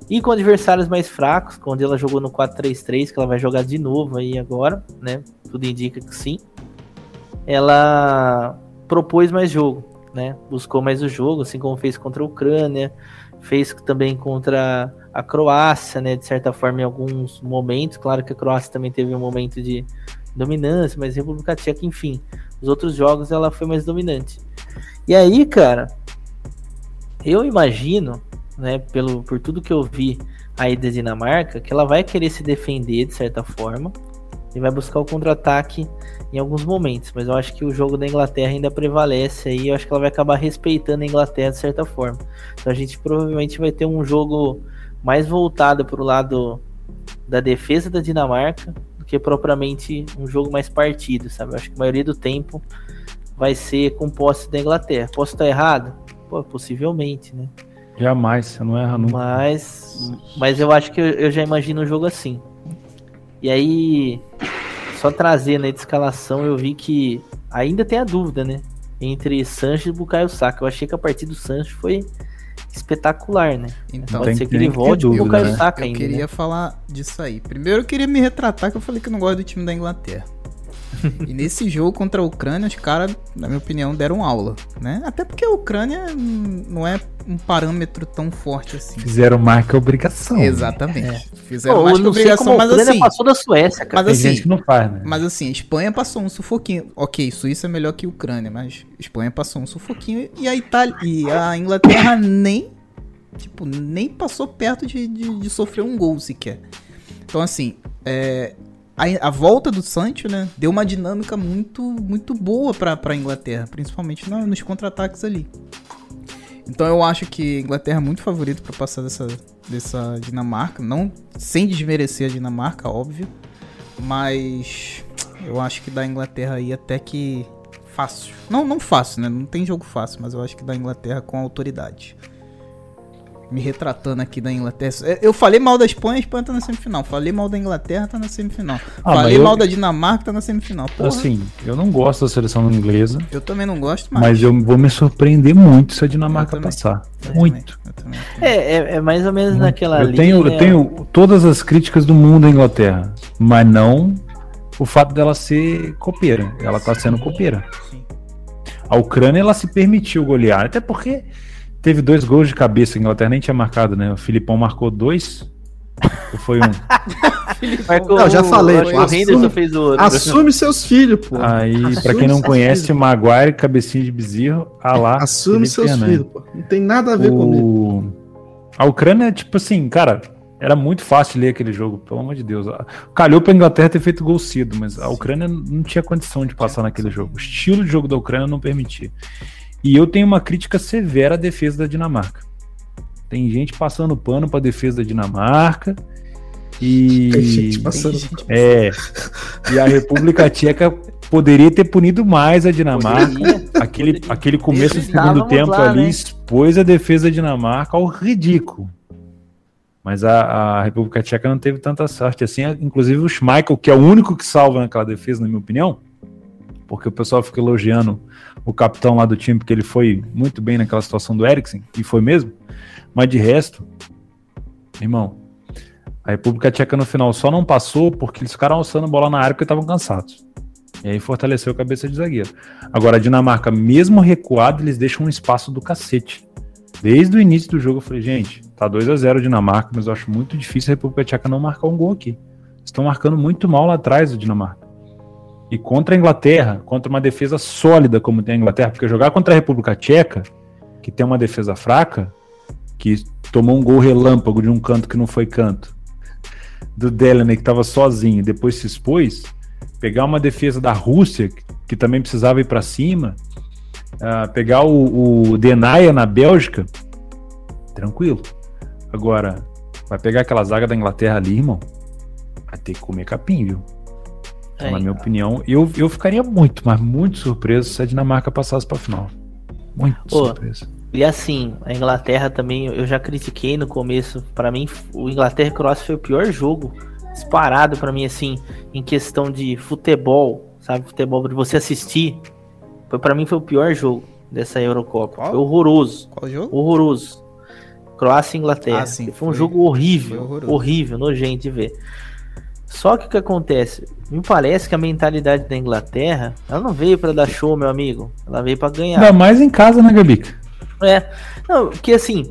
E com adversários mais fracos, quando ela jogou no 4-3-3, que ela vai jogar de novo aí agora, né? Tudo indica que sim. Ela propôs mais jogo, né? Buscou mais o jogo, assim como fez contra a Ucrânia, fez também contra a Croácia, né? De certa forma, em alguns momentos. Claro que a Croácia também teve um momento de dominância, mas a República Tcheca, enfim, os outros jogos ela foi mais dominante. E aí, cara, eu imagino, né, pelo, por tudo que eu vi aí da Dinamarca, que ela vai querer se defender de certa forma e vai buscar o contra-ataque em alguns momentos, mas eu acho que o jogo da Inglaterra ainda prevalece aí, eu acho que ela vai acabar respeitando a Inglaterra de certa forma. Então a gente provavelmente vai ter um jogo mais voltado para o lado da defesa da Dinamarca do que propriamente um jogo mais partido, sabe? Eu acho que a maioria do tempo vai ser com posse da Inglaterra. Posso estar errado? Pô, possivelmente, né? Jamais, você não erra nunca. Mas, mas eu acho que eu, eu já imagino um jogo assim. E aí, só trazendo aí de escalação, eu vi que ainda tem a dúvida, né? Entre Sancho e Bukayo Saka. Eu achei que a partida do Sancho foi espetacular, né? Então, Pode tem ser que- que ele volte o Bukayo né? Saka eu ainda. queria né? falar disso aí. Primeiro eu queria me retratar que eu falei que eu não gosto do time da Inglaterra. E nesse jogo contra a Ucrânia, os caras, na minha opinião, deram aula, né? Até porque a Ucrânia não é um parâmetro tão forte assim. Fizeram marca obrigação. Exatamente. Fizeram Pô, mais que obrigação, a mas Ucrânia assim, passou da Suécia, cara. mas Tem assim, gente que não faz, né? Mas assim, Espanha passou um sufoquinho. Ok, Suíça é melhor que Ucrânia, mas Espanha passou um sufoquinho e a Itália e a Inglaterra nem tipo nem passou perto de, de, de sofrer um gol sequer. Então assim, é, a, a volta do Sancho, né, deu uma dinâmica muito muito boa para para Inglaterra, principalmente na- nos contra-ataques ali. Então eu acho que a Inglaterra é muito favorito para passar dessa dessa Dinamarca, não sem desmerecer a Dinamarca, óbvio. Mas eu acho que da Inglaterra aí até que fácil. Não, não fácil, né? Não tem jogo fácil, mas eu acho que da Inglaterra com autoridade. Me retratando aqui da Inglaterra. É, Eu falei mal da Espanha, a Espanha tá na semifinal. Falei mal da Inglaterra, tá na semifinal. Ah, falei eu- mal da Dinamarca, tá na semifinal. Porra, Assim, eu não gosto da seleção inglesa, eu também não gosto, mas. mas eu vou me surpreender muito se a Dinamarca passar. eu Muito. também, eu também. É, é, é mais ou menos muito. naquela eu linha. tenho, né? eu tenho todas as críticas do mundo à Inglaterra, mas não o fato dela ser copeira. Ela tá sendo copeira. Sim. A Ucrânia ela se permitiu golear, até porque teve dois gols de cabeça. A Inglaterra nem tinha marcado, né? O Filipão marcou dois. Ou foi um? Marcou Não, já falei, pô, assume- fez o outro. Assume seus filhos, pô. Aí, Assume pra quem não conhece, filhos. Maguire, cabecinha de bezerro, a lá. Assume Felipe seus filhos, pô. Não tem nada a ver comigo. O... A Ucrânia, tipo assim, cara, era muito fácil ler aquele jogo, pelo amor de Deus. Calhou pra Inglaterra ter feito gol cedo, mas a Ucrânia não tinha condição de passar naquele jogo. O estilo de jogo da Ucrânia não permitia. E eu tenho uma crítica severa à defesa da Dinamarca. Tem gente passando pano pra defesa da Dinamarca. E. Tem gente passando. É. E a República Tcheca poderia ter punido mais a Dinamarca. Aquele, Poderia. aquele começo do segundo tempo lá, ali né? expôs a defesa da Dinamarca ao ridículo. Mas a, a República Tcheca não teve tanta sorte assim. Inclusive o Schmeichel, que é o único que salva naquela defesa, na minha opinião, porque o pessoal fica elogiando o capitão lá do time, porque ele foi muito bem naquela situação do Eriksen, e foi mesmo. Mas de resto, irmão, a República Tcheca no final só não passou porque eles ficaram alçando bola na área porque estavam cansados. E aí fortaleceu a cabeça de zagueiro. Agora, a Dinamarca, mesmo recuado, eles deixam um espaço do cacete. Desde o início do jogo eu falei, gente, tá 2 a 0 Dinamarca, mas eu acho muito difícil a República Tcheca não marcar um gol aqui. Estão marcando muito mal lá atrás o Dinamarca. E contra a Inglaterra, contra uma defesa sólida como tem a Inglaterra, porque jogar contra a República Tcheca, que tem uma defesa fraca, que tomou um gol relâmpago de um canto que não foi canto, do Delaney que estava sozinho, depois se expôs, pegar uma defesa da Rússia, que, também precisava ir para cima, uh, pegar o, o Denaia na Bélgica, tranquilo. Agora, vai pegar aquela zaga da Inglaterra ali, irmão, vai ter que comer capim, viu? Então, na minha opinião, eu, eu ficaria muito, mas muito surpreso se a Dinamarca passasse para final. Muito Ô, surpreso. E assim, a Inglaterra também, eu já critiquei no começo. Para mim, o Inglaterra e Croácia foi o pior jogo disparado para mim, assim, em questão de futebol, sabe? Futebol de você assistir. Foi para mim foi o pior jogo dessa Eurocopa. Qual? Foi horroroso. Qual jogo? Horroroso. Croácia e Inglaterra. Ah, sim, foi um foi- jogo horrível. horroroso. horrível, nojento de ver. Só que o que acontece? Me parece que a mentalidade da Inglaterra, ela não veio para dar show, meu amigo. Ela veio para ganhar. Ainda mais em casa, né, Gabica? É, não, que assim,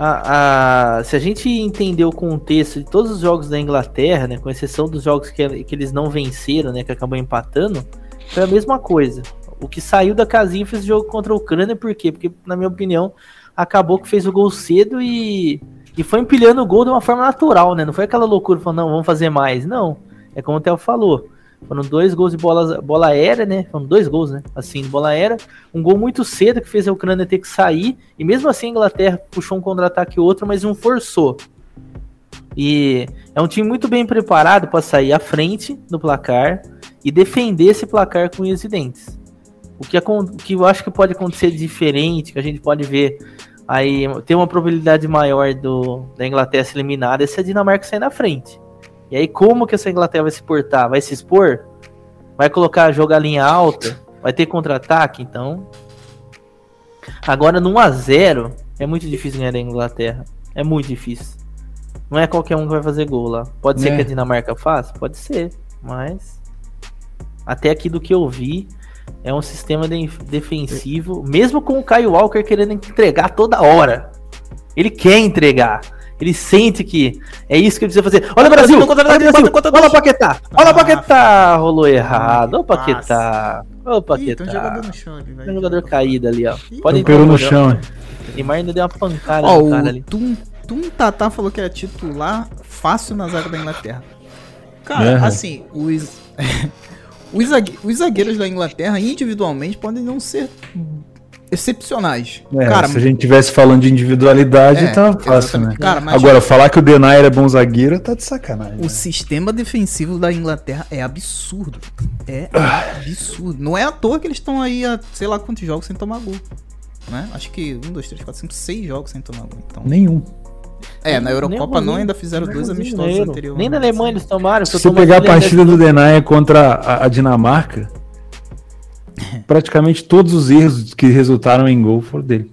a, a- se a gente entender o contexto de todos os jogos da Inglaterra, né, com exceção dos jogos que, que eles não venceram, né, que acabou empatando, foi a mesma coisa. O que saiu da casinha fez o jogo contra a Ucrânia, por quê? Porque, na minha opinião, acabou que fez o gol cedo e, e foi empilhando o gol de uma forma natural, né? Não foi aquela loucura falando, não, vamos fazer mais. Não, é como o Theo falou. Foram dois gols de bola, bola aérea, né? Foram dois gols, né? Assim, de bola aérea. Um gol muito cedo que fez a Ucrânia ter que sair. E mesmo assim a Inglaterra puxou um contra-ataque outro, mas um forçou. E é um time muito bem preparado para sair à frente do placar e defender esse placar com unhas e dentes. O que, o que eu acho que pode acontecer diferente, que a gente pode ver aí, ter uma probabilidade maior do, da Inglaterra ser eliminada, se a Dinamarca sair na frente. E aí, como que essa Inglaterra vai se portar? Vai se expor? Vai colocar, jogar a linha alta? Vai ter contra-ataque? Então. Agora, no 1x0, é muito difícil ganhar da Inglaterra. É muito difícil. Não é qualquer um que vai fazer gol lá. Pode ser É. que a Dinamarca faça? Pode ser. Mas. Até aqui do que eu vi, é um sistema de- defensivo. Mesmo com o Kyle Walker querendo entregar toda hora. Ele quer entregar. Ele sente que é isso que ele precisa fazer. Olha o Brasil! Olha o Brasil! Olha o Paquetá! Olha o Paquetá! Rolou errado. Olha o Paquetá! Olha o Ih, tem um jogador Paquetá. no chão ali. Tem um jogador caído ali, ó. Pode Temperou no entrar, chão. Neymar ainda deu uma pancada Ó, no cara o ali. Tum, Tum Tata falou que era titular fácil na zaga da Inglaterra. Cara, É. assim, os, os, zague- os zagueiros da Inglaterra individualmente podem não ser excepcionais. É, cara, se a gente tivesse falando de individualidade, É, tá fácil, né? Cara, Agora, falar que o Denai é bom zagueiro tá de sacanagem. o sistema defensivo da Inglaterra é absurdo. É absurdo. Não é à toa que eles estão aí há sei lá quantos jogos sem tomar gol. Né? Acho que um, dois, três, quatro, cinco, seis jogos sem tomar gol. Então, Nenhum. É, na Eurocopa não, ainda fizeram dois amistosos anteriores. Nem na Alemanha eles tomaram. Se que eu você pegar a partida do Denai contra a, a Dinamarca, praticamente todos os erros que resultaram em gol foram dele.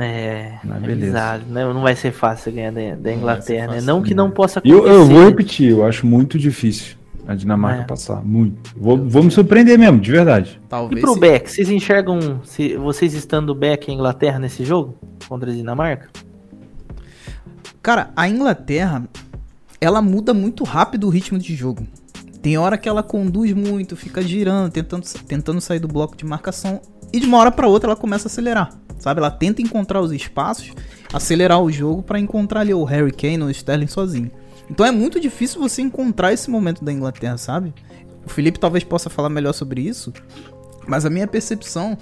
É, é beleza. bizarro, né? Não vai ser fácil ganhar da, da Inglaterra, né? fácil, Não que não possa E eu, acontecer. eu vou repetir, eu acho muito difícil a Dinamarca É. passar. Muito. Vou, vou me surpreender mesmo, de verdade. E Talvez pro se- Beck, vocês enxergam se vocês estando Beck a Inglaterra nesse jogo contra a Dinamarca? Cara, a Inglaterra, ela muda muito rápido o ritmo de jogo. Tem hora que ela conduz muito, fica girando, tentando, tentando sair do bloco de marcação. E de uma hora pra outra ela começa a acelerar. Sabe? Ela tenta encontrar os espaços, acelerar o jogo pra encontrar ali o Harry Kane ou o Sterling sozinho. Então é muito difícil você encontrar esse momento da Inglaterra, sabe? O Felipe talvez possa falar melhor sobre isso. Mas a minha percepção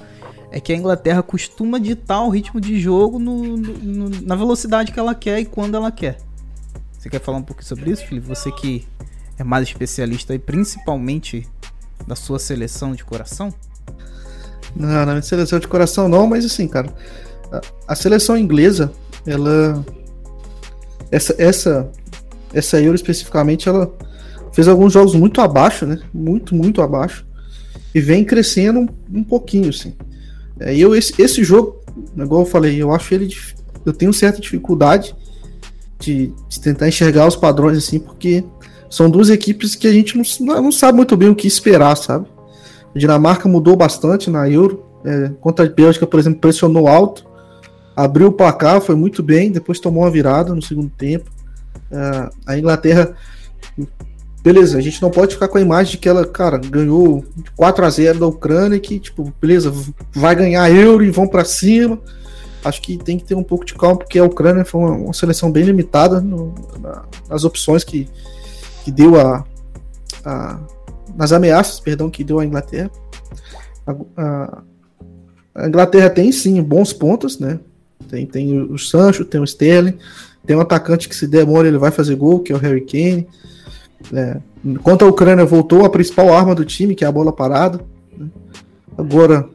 é que a Inglaterra costuma ditar o ritmo de jogo no- no- no- na velocidade que ela quer e quando ela quer. Você quer falar um pouco sobre isso, Felipe? Você que é mais especialista aí, principalmente da sua seleção de coração? Não, na minha seleção de coração não, mas assim, cara, a, a seleção inglesa, ela essa essa essa Euro especificamente, ela fez alguns jogos muito abaixo, né? Muito, muito abaixo. E vem crescendo um, um pouquinho, assim. É, eu esse, esse jogo, igual eu falei, eu acho ele eu tenho certa dificuldade de, de tentar enxergar os padrões assim, porque são duas equipes que a gente não, não sabe muito bem o que esperar, sabe? A Dinamarca mudou bastante na Euro. É, contra a Bélgica, por exemplo, pressionou alto, abriu o placar, foi muito bem, depois tomou uma virada no segundo tempo. É, a Inglaterra, beleza, a gente não pode ficar com a imagem de que ela, cara, ganhou 4 a 0 da Ucrânia, que, tipo, beleza, vai ganhar euro e vão para cima. Acho que tem que ter um pouco de calma, porque a Ucrânia foi uma, uma seleção bem limitada no, na, nas opções que, que deu a, a, nas ameaças, perdão, que deu a Inglaterra. A, a, a, Inglaterra tem sim bons pontos, né? Tem, tem o Sancho, tem o Sterling, tem um atacante que se der mole ele vai fazer gol, que é o Harry Kane. É, contra a Ucrânia voltou a principal arma do time, que é a bola parada. Né? Agora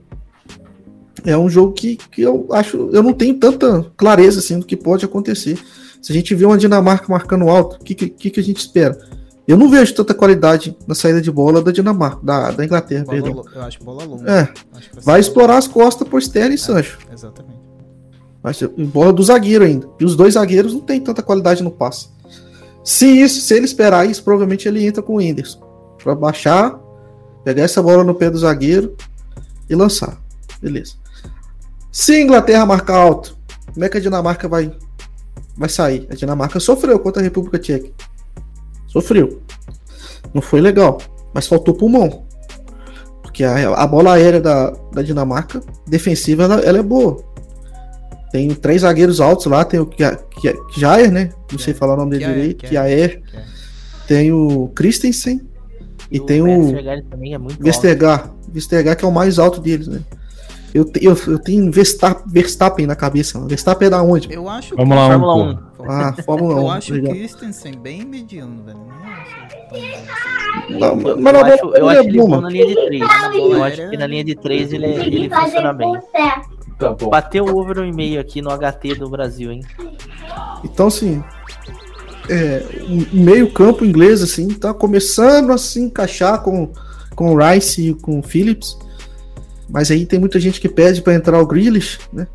é um jogo que, que eu acho, eu não tenho tanta clareza assim do que pode acontecer. Se a gente vê uma Dinamarca marcando alto, o que, que, que a gente espera? Eu não vejo tanta qualidade na saída de bola da Dinamarca, da, da Inglaterra, Bola perdão. eu acho bola longa. É, vai explorar as costas por Sterling e Sancho. bola- Exatamente. Vai ser bola do zagueiro ainda. E os dois zagueiros não tem tanta qualidade no passe. Se isso, se ele esperar isso, provavelmente ele entra com o Whindersson. Pra baixar, pegar essa bola no pé do zagueiro e lançar. Beleza. Se a Inglaterra marcar alto, como é que a Dinamarca vai, vai sair? A Dinamarca sofreu contra a República Tcheca. Sofreu. Não foi legal. Mas faltou pulmão. Porque a, a bola aérea da, da Dinamarca, defensiva, ela, ela é boa. Tem três zagueiros altos lá, tem o Kjaer, né? Não sei falar o nome dele direito. Kjaer. Tem o Christensen e tem o é. Vestergaard. Vestergaard que é o mais alto deles, né? Eu, eu, eu tenho Verstappen, na cabeça. Verstappen é da onde? Eu acho Vamos lá, um, Fórmula pô. 1. Ah, Fórmula 1. Eu acho o. Christensen bem mediano, velho. Não bom assim. Não, Eu, mas eu bola acho, eu ele acho é ele bom, na linha de 3. bola Eu acho que na linha de 3 ele, ele que funciona bem. Tá bom. Bateu o over 1,5 aqui no HT do Brasil, hein? Então, assim, é, o meio campo inglês, assim, tá começando a se encaixar com, com o Rice e com o Phillips. Mas aí tem muita gente que pede para entrar o Grealish, né?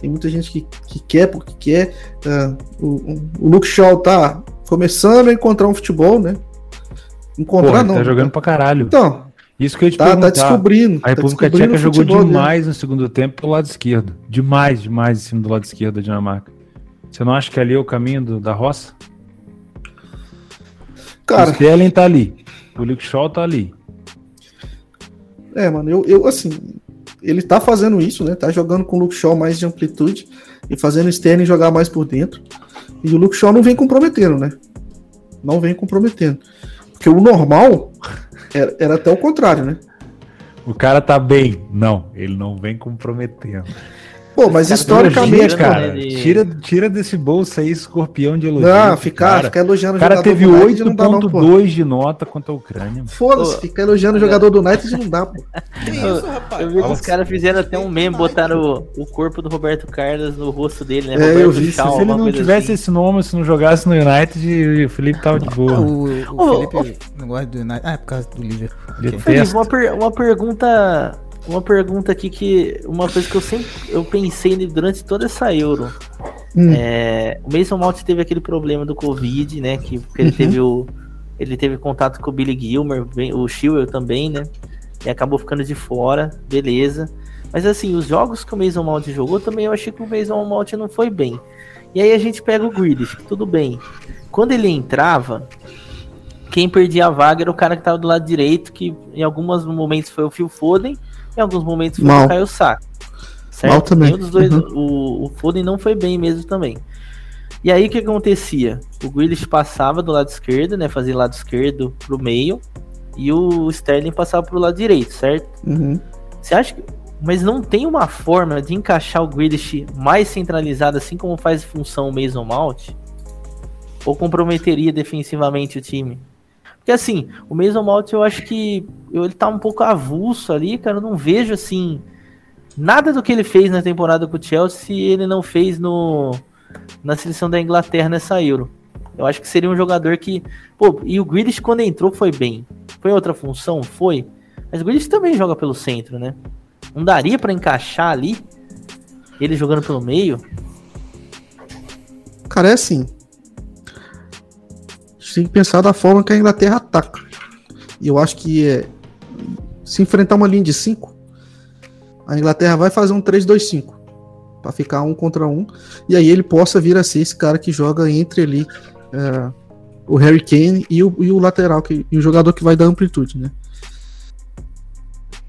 Tem muita gente que, que quer porque quer. O, o- o Luke Shaw tá começando a encontrar um futebol, né? Encontrar Porra, não. tá jogando pra caralho. Então, Isso que eu ia te tá, tá descobrindo. A tá República descobrindo Tcheca jogou futebol dele. demais no segundo tempo pelo lado esquerdo. Demais, demais em cima do lado esquerdo da Dinamarca. Você não acha que ali é o caminho do- da roça? Cara, o Sterling tá ali. O Luke Shaw tá ali. É, mano, eu, eu assim, ele tá fazendo isso, né? Tá jogando com o Luke Shaw mais de amplitude e fazendo o Sterling jogar mais por dentro. E o Luke Shaw não vem comprometendo, né? Não vem comprometendo. Porque o normal era, era até o contrário, né? O cara tá bem. Não, ele não vem comprometendo. Pô, mas historicamente, cara. tira, tira desse bolso aí, escorpião de elogio. Não, ficar, cara. ficar elogiando O cara jogador teve do United não dá não, pô. 8.2 de nota contra a Ucrânia. Foda-se, ficar elogiando o jogador do United não dá, pô. Que isso, rapaz? Eu vi que os caras fizeram até um meme, botaram o, o corpo do Roberto Carlos no rosto dele, né? É, Roberto eu vi, Shaw, Se ele não tivesse assim. esse nome, se não jogasse no United, o Felipe tava de boa. o, Ô, o Felipe não gosta do United. Ah, é por causa do Liverpool. Felipe, uma, per- uma pergunta. Uma pergunta aqui que. Uma coisa que eu sempre eu pensei durante toda essa Euro. Hum. É, o Mason Mount teve aquele problema do Covid, né? Que, que ele Uhum. teve o. Ele teve contato com o Billy Gilmer, o Chilwell também, né? E acabou ficando de fora, beleza. Mas assim, os jogos que o Mason Mount jogou também eu achei que o Mason Mount não foi bem. E aí a gente pega o Grealish, tudo bem. Quando ele entrava, quem perdia a vaga era o cara que tava do lado direito, que em alguns momentos foi o Phil Foden, em alguns momentos foi Mal. o Sá. Certo? Mal também. Nenhum dos dois, Uhum. o, o Foden não foi bem mesmo também. E aí o que acontecia? O Grealish passava do lado esquerdo, né? Fazia lado esquerdo pro meio. E o Sterling passava pro lado direito, certo? Uhum. Você acha que. Mas não tem uma forma de encaixar o Grealish mais centralizado, assim como faz função o Mason Mount? Ou comprometeria defensivamente o time? Porque assim, o Mason Mount eu acho que ele tá um pouco avulso ali, cara. Eu não vejo assim. Nada do que ele fez na temporada com o Chelsea ele não fez no na seleção da Inglaterra nessa Euro. Eu acho que seria um jogador que. Pô, e o Grealish quando entrou foi bem. Foi outra função? Foi. Mas o Grealish também joga pelo centro, né? Não daria pra encaixar ali ele jogando pelo meio? Cara, é assim. Tem que pensar da forma que a Inglaterra ataca. E eu acho que é, se enfrentar uma linha de 5, a Inglaterra vai fazer um 3-2-5 para ficar um contra um e aí ele possa vir a ser esse cara que joga entre ali é, o Harry Kane e o, e o lateral que, e o jogador que vai dar amplitude, né?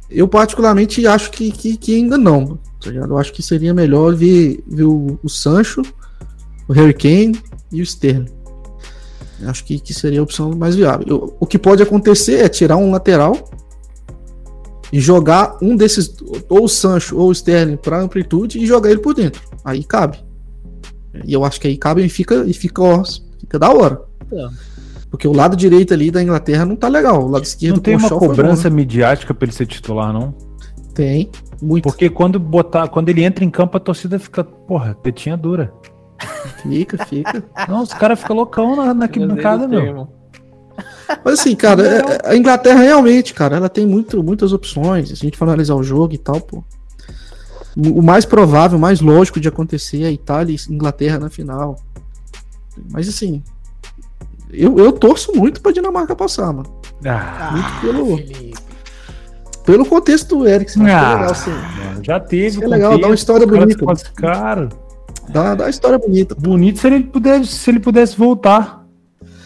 Eu particularmente acho que, que, que ainda não. Tá eu acho que seria melhor ver, ver o, o Sancho, o Harry Kane e o Sterling. Acho que, que seria a opção mais viável. Eu, o que pode acontecer é tirar um lateral e jogar um desses, ou o Sancho ou o Sterling para amplitude e jogar ele por dentro. Aí cabe. E eu acho que aí cabe e fica, e fica, ó, fica da hora. É. Porque o lado direito ali da Inglaterra não tá legal. O lado esquerdo Não tem uma cobrança bom, né? midiática para ele ser titular, não? Tem, muito. Porque quando botar, quando ele entra em campo, a torcida fica, porra, tetinha dura. Fica, fica. Não, os caras ficam loucão na, na arquibancada, meu. Mas assim, cara, é, a Inglaterra realmente, cara, ela tem muito, muitas opções. Se a gente for analisar o jogo e tal, pô. O mais provável, o mais lógico de acontecer é Itália e Inglaterra na final. Mas assim, eu, eu torço muito pra Dinamarca passar, mano. Ah, muito pelo. Felipe. Pelo contexto do Eriksen. Ah, é legal, assim. Já teve. É legal, dá uma história bonita. Cara, dá, dá uma história bonita. Bonito se ele pudesse, se ele pudesse voltar.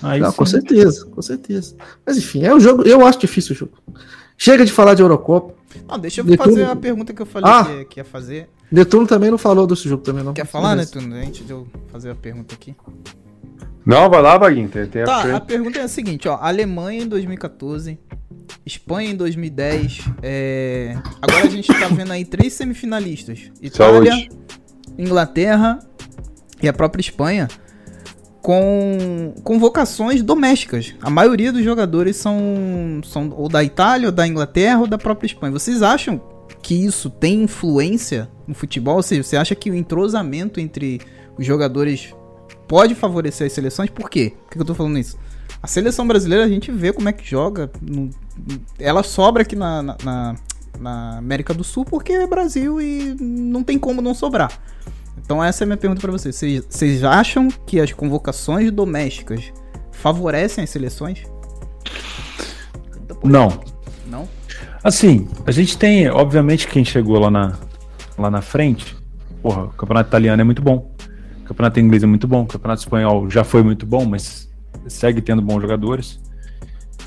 Aí Não, com certeza, com certeza. Mas enfim, é um jogo. Eu acho difícil o jogo. Chega de falar de Eurocopa. Não, deixa eu Netuno... fazer a pergunta que eu falei ah, que, que ia fazer. Netuno também não falou desse jogo também, não. Quer falar, Netuno? Antes de eu fazer a pergunta aqui. Não, vai lá, Vaguinho. Tem tá, a, a, pergunta é a seguinte, ó. Alemanha em 2014, Espanha em 2010. É... Agora a gente tá vendo aí três semifinalistas. Itália, Saúde. Inglaterra e a própria Espanha com convocações domésticas. A maioria dos jogadores são, são ou da Itália, ou da Inglaterra, ou da própria Espanha. Vocês acham que isso tem influência no futebol? Ou seja, você acha que o entrosamento entre os jogadores pode favorecer as seleções. Por quê? Por que eu tô falando isso? A seleção brasileira a gente vê como é que joga. ela sobra aqui na, na, América do Sul porque é Brasil e não tem como não sobrar. Então essa é a minha pergunta para vocês. Vocês acham que as convocações domésticas favorecem as seleções? Não. Não? Assim, a gente tem, obviamente, quem chegou lá na, lá na frente, porra, o campeonato italiano é muito bom. O campeonato inglês é muito bom, o campeonato espanhol já foi muito bom, mas segue tendo bons jogadores.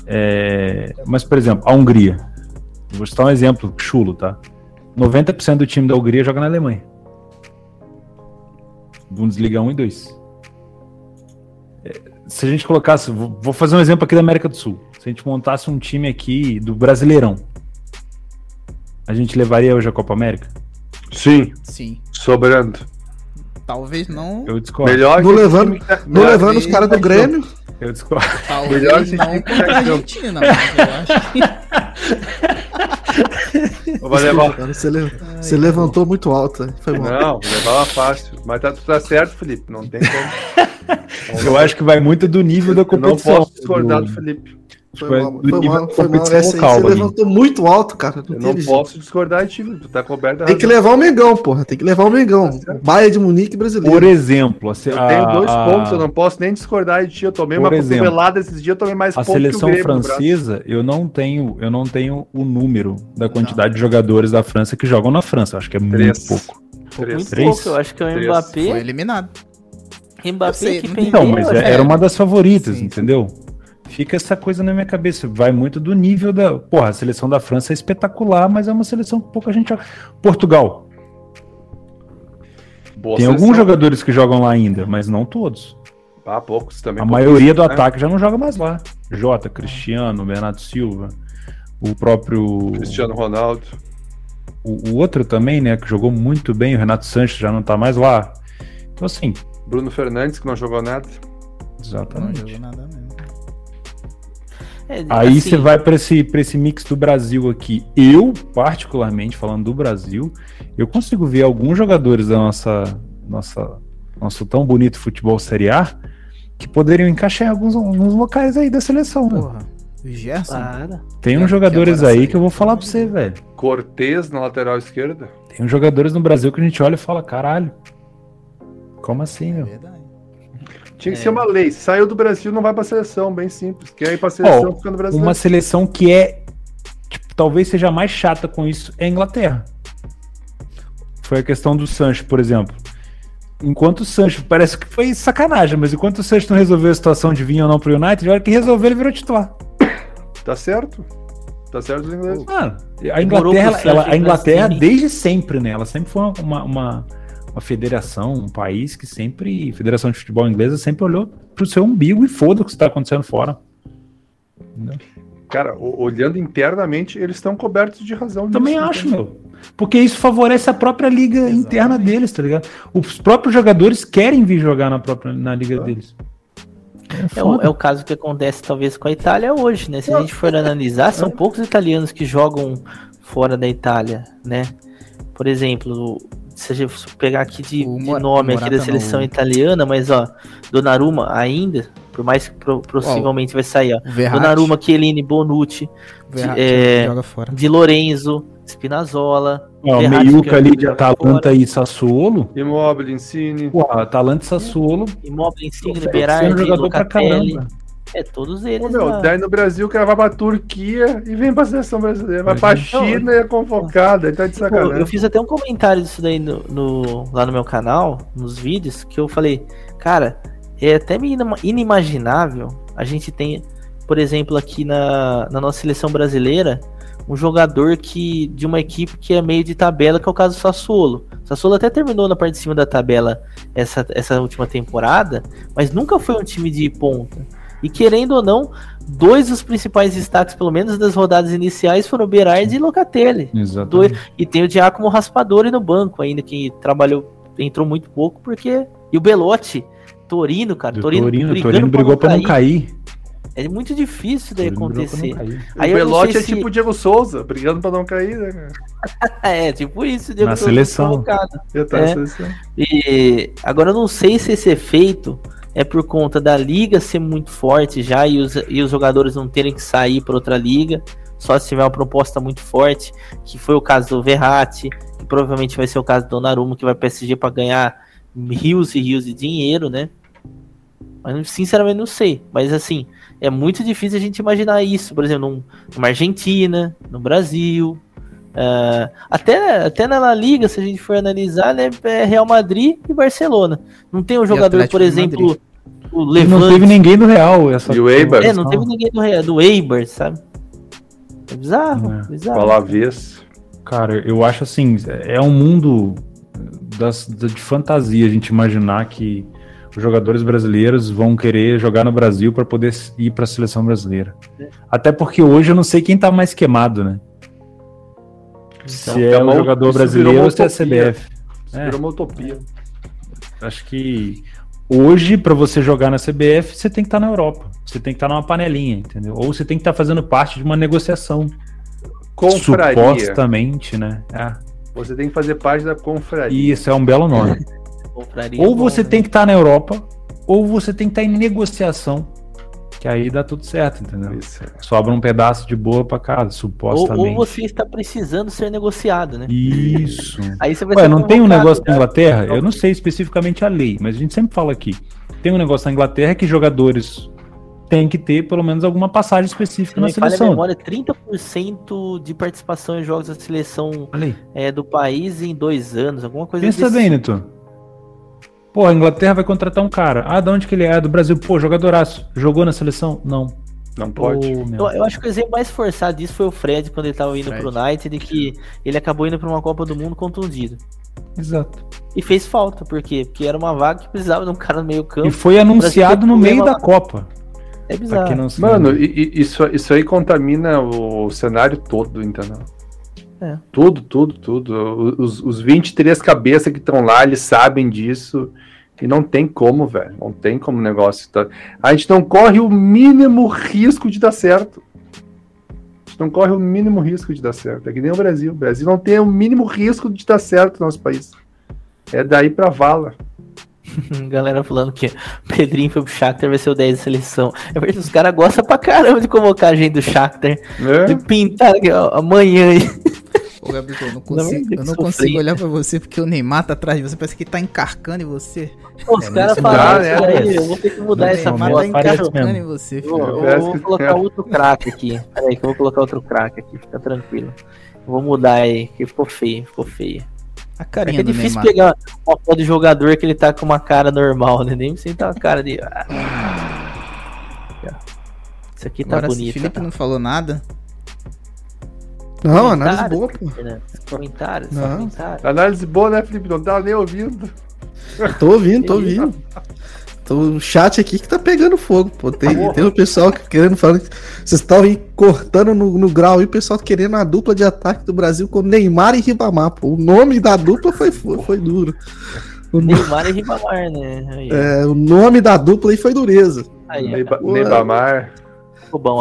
É, mas, por exemplo, a Hungria. Vou citar um exemplo chulo, tá? 90% do time da Hungria joga na Alemanha. Bundesliga 1 e 2. É, se a gente colocasse, vou fazer um exemplo aqui da América do Sul. Se a gente montasse um time aqui do Brasileirão, a gente levaria hoje a Copa América? Sim. Sim. Sobrando. Talvez não. Eu discordo. Melhor não levando, tá... não levando os caras do Grêmio. Eu discordo. Talvez Melhor não contra a Argentina, mas eu acho levar. Você, le... você levantou muito alto. Foi bom. Não, vou levar uma fácil. Mas tá, tá certo, Felipe. Não tem como. Eu acho que vai muito do nível da competição. Eu não posso discordar do Felipe. Foi, foi, mal, foi, mal, foi mal. Essa aí você levantou muito alto, cara. Não eu não posso discordar de ti, tu tá coberto. Tem que levar o Mengão, porra. Tem que levar o Mengão. Tá Baia de Munique brasileiro. Por exemplo, a, eu tenho dois pontos, eu não posso nem discordar de ti. Eu tomei uma cotovelada esses dias, eu tomei mais A seleção Grêmio, francesa, eu não tenho, eu não tenho o número da quantidade não. de jogadores da França que jogam na França. Eu acho que é Três. muito pouco. Três. Muito Três. pouco, eu acho que é o Mbappé. Foi eliminado. Mbappé sei, que Então, mas é, era uma das favoritas, Sim. entendeu? Fica essa coisa na minha cabeça. Vai muito do nível da. Porra, a seleção da França é espetacular, mas é uma seleção que pouca gente. Portugal. Boa Tem seleção. alguns jogadores que jogam lá ainda, mas não todos. Ah, poucos também. A maioria do né? ataque já não joga mais lá. Jota, Cristiano, Bernardo Silva, o próprio. Cristiano Ronaldo. O, o, outro também, né, que jogou muito bem, o Renato Sanches já não tá mais lá. Então, assim. Bruno Fernandes, que não jogou nada. Exatamente. Não jogou nada. É, Aí assim, você vai para esse, esse mix do Brasil aqui. Eu, particularmente, falando do Brasil, eu consigo ver alguns jogadores da nossa, nossa nosso tão bonito futebol Série A que poderiam encaixar em alguns, alguns locais aí da seleção. Né? Porra. O Gerson? Tem uns jogadores aí que eu vou falar pra você, velho. Cortez na lateral esquerda? Tem uns jogadores no Brasil que a gente olha e fala, caralho. Como assim, meu? É verdade. Tinha que é. ser uma lei. Saiu do Brasil, não vai pra seleção, bem simples. Quer ir pra seleção, oh, fica no Brasil. Uma seleção que é, tipo, talvez seja mais chata com isso é a Inglaterra. foi a questão do Sancho, por exemplo. Enquanto o Sancho, parece que foi sacanagem, mas enquanto o Sancho não resolveu a situação de vir ou não pro United, a hora que resolveu, ele virou titular. Tá certo. Tá certo os ingleses. Ah, a Inglaterra, ela- a Inglaterra cima. desde sempre, né? Ela sempre foi uma, uma, uma federação, um país que sempre, federação de futebol inglesa, sempre olhou pro seu umbigo e foda o que está acontecendo fora. Cara, o- olhando internamente, eles estão cobertos de razão. Também nisso, acho, entendeu? meu. Porque isso favorece a própria liga interna deles, tá ligado? Os próprios jogadores querem vir jogar na própria na liga deles. É o, é o caso que acontece talvez com a Itália hoje, né? Se a gente for analisar, são poucos italianos que jogam fora da Itália, né? Por exemplo, se a gente pegar aqui de, de Mor- nome aqui da seleção não. italiana, mas ó, Donnarumma ainda, por mais que pro- possivelmente vai sair, ó. Verratti, Donnarumma, Chiellini, Bonucci, Verratti é, joga fora. Di Lorenzo, Spinazzola, Ó, o Verratti, meiuca que ali de Atalanta fora, e Sassuolo. Immobile, Insigne. Pô, Atalanta e Sassuolo. Immobile, Insigne, Berardi, jogador pra Locatelli, caramba. É todos Pô, eles meu, lá. daí no Brasil o cara vai pra Turquia e vem pra seleção brasileira. Vai pra Mas, China e é convocado. Aí tá de eu sacanagem. fiz até um comentário disso daí no, no- lá no meu canal, nos vídeos, que eu falei, cara, é até meio inimaginável a gente tem, por exemplo, aqui na, na nossa seleção brasileira, um jogador que de uma equipe que é meio de tabela, que é o caso do Sassuolo. O Sassuolo até terminou na parte de cima da tabela essa, essa última temporada, mas nunca foi um time de ponta. E querendo ou não, dois dos principais destaques, pelo menos das rodadas iniciais, foram Berardi e Locatelli. Exatamente. E tem o Giacomo Raspadori no banco ainda, que trabalhou, entrou muito pouco, porque. E o Belotti, Torino, cara. Do Torino, Torino, brigando Torino brigou pra não cair. É muito difícil daí não acontecer. Aí o não Belotti é se- tipo o Diego Souza, brigando pra não cair, né, cara? É, tipo isso, Diego Na Souza seleção. Já tá É. na seleção. E agora eu não sei se esse efeito é por conta da liga ser muito forte já e os, e os jogadores não terem que sair para outra liga, só se tiver uma proposta muito forte, que foi o caso do Verratti, que provavelmente vai ser o caso do Donnarumma, que vai PSG para ganhar rios e rios de dinheiro, né? Mas sinceramente não sei, mas assim, é muito difícil a gente imaginar isso, por exemplo, num- numa Argentina, no Brasil, ah, até, até na La Liga, se a gente for analisar, né, é Real Madrid e Barcelona. Não tem um jogador, por exemplo, o E não Levante. teve ninguém do Real. Essa E o Eibar? É, não teve ninguém do, Real- do Eibar, sabe? É bizarro, É. bizarro. Cara, eu acho assim, é um mundo das, da- de fantasia a gente imaginar que os jogadores brasileiros vão querer jogar no Brasil para poder ir para a seleção brasileira. Até porque hoje eu não sei quem tá mais queimado, né? Se é é o uma- jogador isso brasileiro ou se é. CBF. Isso É. virou uma utopia. Acho que hoje, para você jogar na CBF, você tem que estar na Europa. Você tem que estar numa panelinha, entendeu? Ou você tem que estar fazendo parte de uma negociação. Confraria. Supostamente, né? É. Você tem que fazer parte da confraria. Isso é um belo nome. Compraria Ou bom, você né? tem que estar na Europa, ou você tem que estar em negociação. Que aí dá tudo certo, entendeu? Isso. Sobra um pedaço de boa pra casa, ou, supostamente. ou você está precisando ser negociado, né? Isso. Aí você vai Ué, não tem um negócio na né? Inglaterra? Eu não sei especificamente a lei, mas a gente sempre fala aqui. Tem um negócio na Inglaterra que jogadores têm que ter pelo menos alguma passagem específica na seleção. memória, 30% de participação em jogos da seleção é, do país em dois anos, alguma coisa Pensa desse bem, tipo. Neto. Pô, a Inglaterra vai contratar um cara. Ah, de onde que ele é? Do Brasil. Pô, jogadoraço. Jogou na seleção? Não. Não pode. Meu. Eu, eu acho que o exemplo mais forçado disso foi o Fred quando ele tava indo Fred. pro United, que ele acabou indo pra uma Copa do Mundo contundido. Exato. E fez falta, por quê? Porque era uma vaga que precisava de um cara no meio E campo. foi anunciado no meio da Copa. É bizarro. Mano, e- e- isso, isso aí contamina o cenário todo, entendeu? É. Tudo, tudo, tudo. Os, os 23 cabeças que estão lá, eles sabem disso. E não tem como, velho. Não tem como o negócio. Tá... A gente não corre o mínimo risco de dar certo. A gente não corre o mínimo risco de dar certo. É que nem o Brasil. O Brasil não tem o mínimo risco de dar certo no nosso país. É daí pra vala. Galera falando que Pedrinho foi pro Shakhtar, vai ser o 10 da seleção. É verdade, os caras gostam pra caramba de convocar a gente do Shakhtar. Né? De pintar aqui, ó, amanhã aí. Ô, Gabriel, eu não consigo, eu não consigo olhar pra você porque o Neymar tá atrás de você. Parece que tá encarcando em você. Os É, caras não falaram né? aí, eu vou ter que mudar o essa Neymar foto. tá encarcando em você, Eu, filho. eu Parece vou colocar outro craque aqui. Pera aí que eu vou colocar outro craque aqui, fica tranquilo. Eu vou mudar aí, que ficou feio, ficou feio. A É carinha que é do difícil Neymar. pegar uma foto de jogador que ele tá com uma cara normal, né? Nem precisa tá uma cara de. Ah. Isso aqui tá Agora, se o bonito. Felipe não falou nada, Não, análise boa, pô. Comentários, Não. comentários. Análise boa, né, Felipe? Não tava nem ouvindo. Tô ouvindo, tô ouvindo. Tô o chat aqui que tá pegando fogo, pô. Tem, tem o pessoal que querendo falar. que Vocês estavam aí cortando no, no grau e o pessoal querendo a dupla de ataque do Brasil com Neymar e Ribamar, pô. O nome da dupla foi, foi, duro. O, no- Neymar e Ribamar, né? Aí, é, o nome da dupla aí foi dureza. aí ó. Neba- agora.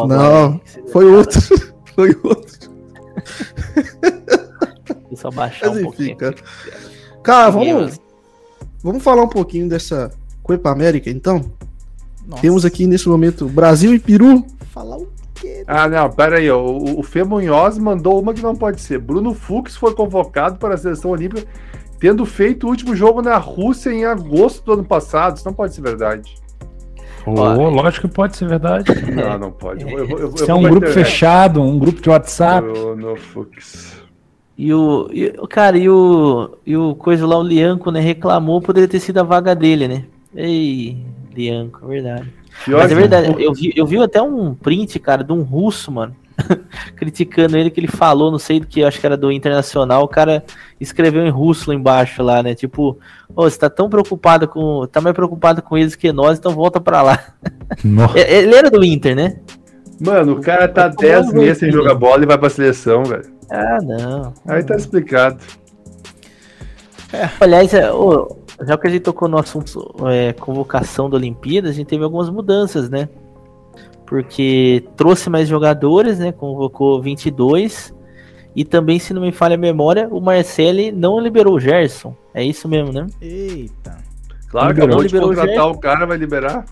Não, foi outro. Foi outro. Deixa só baixar Mas um enfim, pouquinho. cara. vamos, vamos falar um pouquinho dessa Copa América, então. nossa. Temos aqui nesse momento Brasil e Peru. falar o quê? Ah, não, pera aí. ó. O, o Fê Munhoz mandou uma que não pode ser. Bruno Fux foi convocado para a seleção olímpica, tendo feito o último jogo na Rússia em agosto do ano passado. Isso não pode ser verdade. Ô, Ó, lógico que pode ser verdade. Não, não pode. Eu, eu, eu, Isso é eu um grupo bater- fechado, um grupo de WhatsApp. Bruno Fux. E o, e, o- cara, e o, e o coisa lá, o Lianco, né, reclamou, poderia ter sido a vaga dele, né? Ei, Lianco, verdade. Pior Mas é verdade, eu vi, eu vi até um print, cara, de um russo, mano, criticando ele, que ele falou, não sei do que, acho que era do Internacional, o cara escreveu em russo lá embaixo lá, né? Tipo, ô, você tá tão preocupado com. tá mais preocupado com eles que nós, então volta pra lá. Nossa. É- Ele era do Inter, né? Mano, o cara tá Como 10 não, meses sem jogar bola e vai pra seleção, velho. Ah, não. Aí tá explicado. Aliás, é, já que a gente tocou no assunto é, convocação da Olimpíada, a gente teve algumas mudanças, né? Porque trouxe mais jogadores, né? Convocou 22. E também, se não me falha a memória, o Marcelli não liberou o Gerson. É isso mesmo, né? Eita. Claro, Liberou. acabou de Liberou o contratar Gerson. o cara, vai liberar.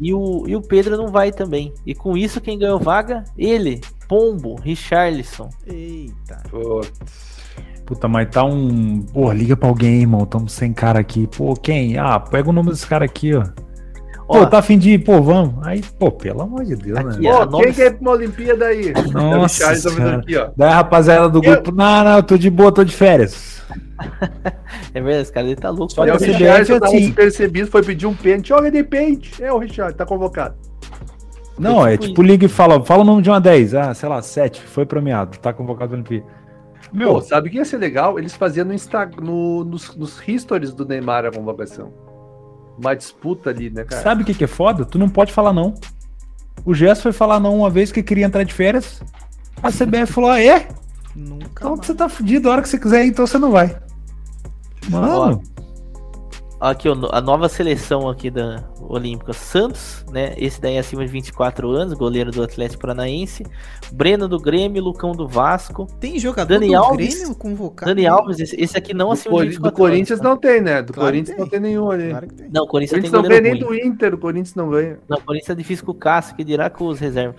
E o, e o Pedro não vai também. E com isso, quem ganhou vaga? Ele, Pombo, Richarlison. Eita. Putz. Puta, mas tá um. Pô, liga pra alguém, irmão. Tamo sem cara aqui. Pô, quem? Ah, pega o nome desse cara aqui, ó. Pô, Ó, tá afim de ir? Pô, vamos. Aí, pô, pelo amor de Deus, Aqui, né? ó. Pô, quem quer ir pra uma Olimpíada aí? Nossa tá aqui, ó. Daí a rapaziada do Eu- grupo. Não, não, tô de boa, tô de férias. é verdade, esse cara ele tá louco. Só pra o Richard tava assim. percebido, foi pedir um pênalti. Joga de pênalti. É o Richard, tá convocado. Não, é tipo tipo, liga e fala, fala o nome de uma 10. Ah, sei lá, 7. Foi premiado. Tá convocado no Olimpíada. Meu, Pô, sabe o que ia ser legal? Eles faziam no Insta, no, nos, nos histories do Neymar a convocação. Uma disputa ali, né, cara? sabe o que, que é foda? Tu não pode falar não. O Gerson foi falar não uma vez que queria entrar de férias. A CBF falou: ah, é? Nunca Então mais. você tá fudido, a hora que você quiser, então você não vai. Mano, Aqui, a nova seleção aqui da Olímpica Santos, né? Esse daí é acima de 24 anos, goleiro do Atlético Paranaense. Breno do Grêmio, Lucão do Vasco. Tem jogador Dani do Alves. Grêmio convocado? Dani Alves, esse, esse aqui não do, acima de do 24 Corinthians anos, tá? não tem, né? Do Claro Corinthians tem. não tem nenhum ali. Claro tem. Não, o Corinthians Corinthians tem não ganha nem do Inter, o Corinthians não ganha. Não, o Corinthians é difícil com o Cássio, que dirá com os reservas.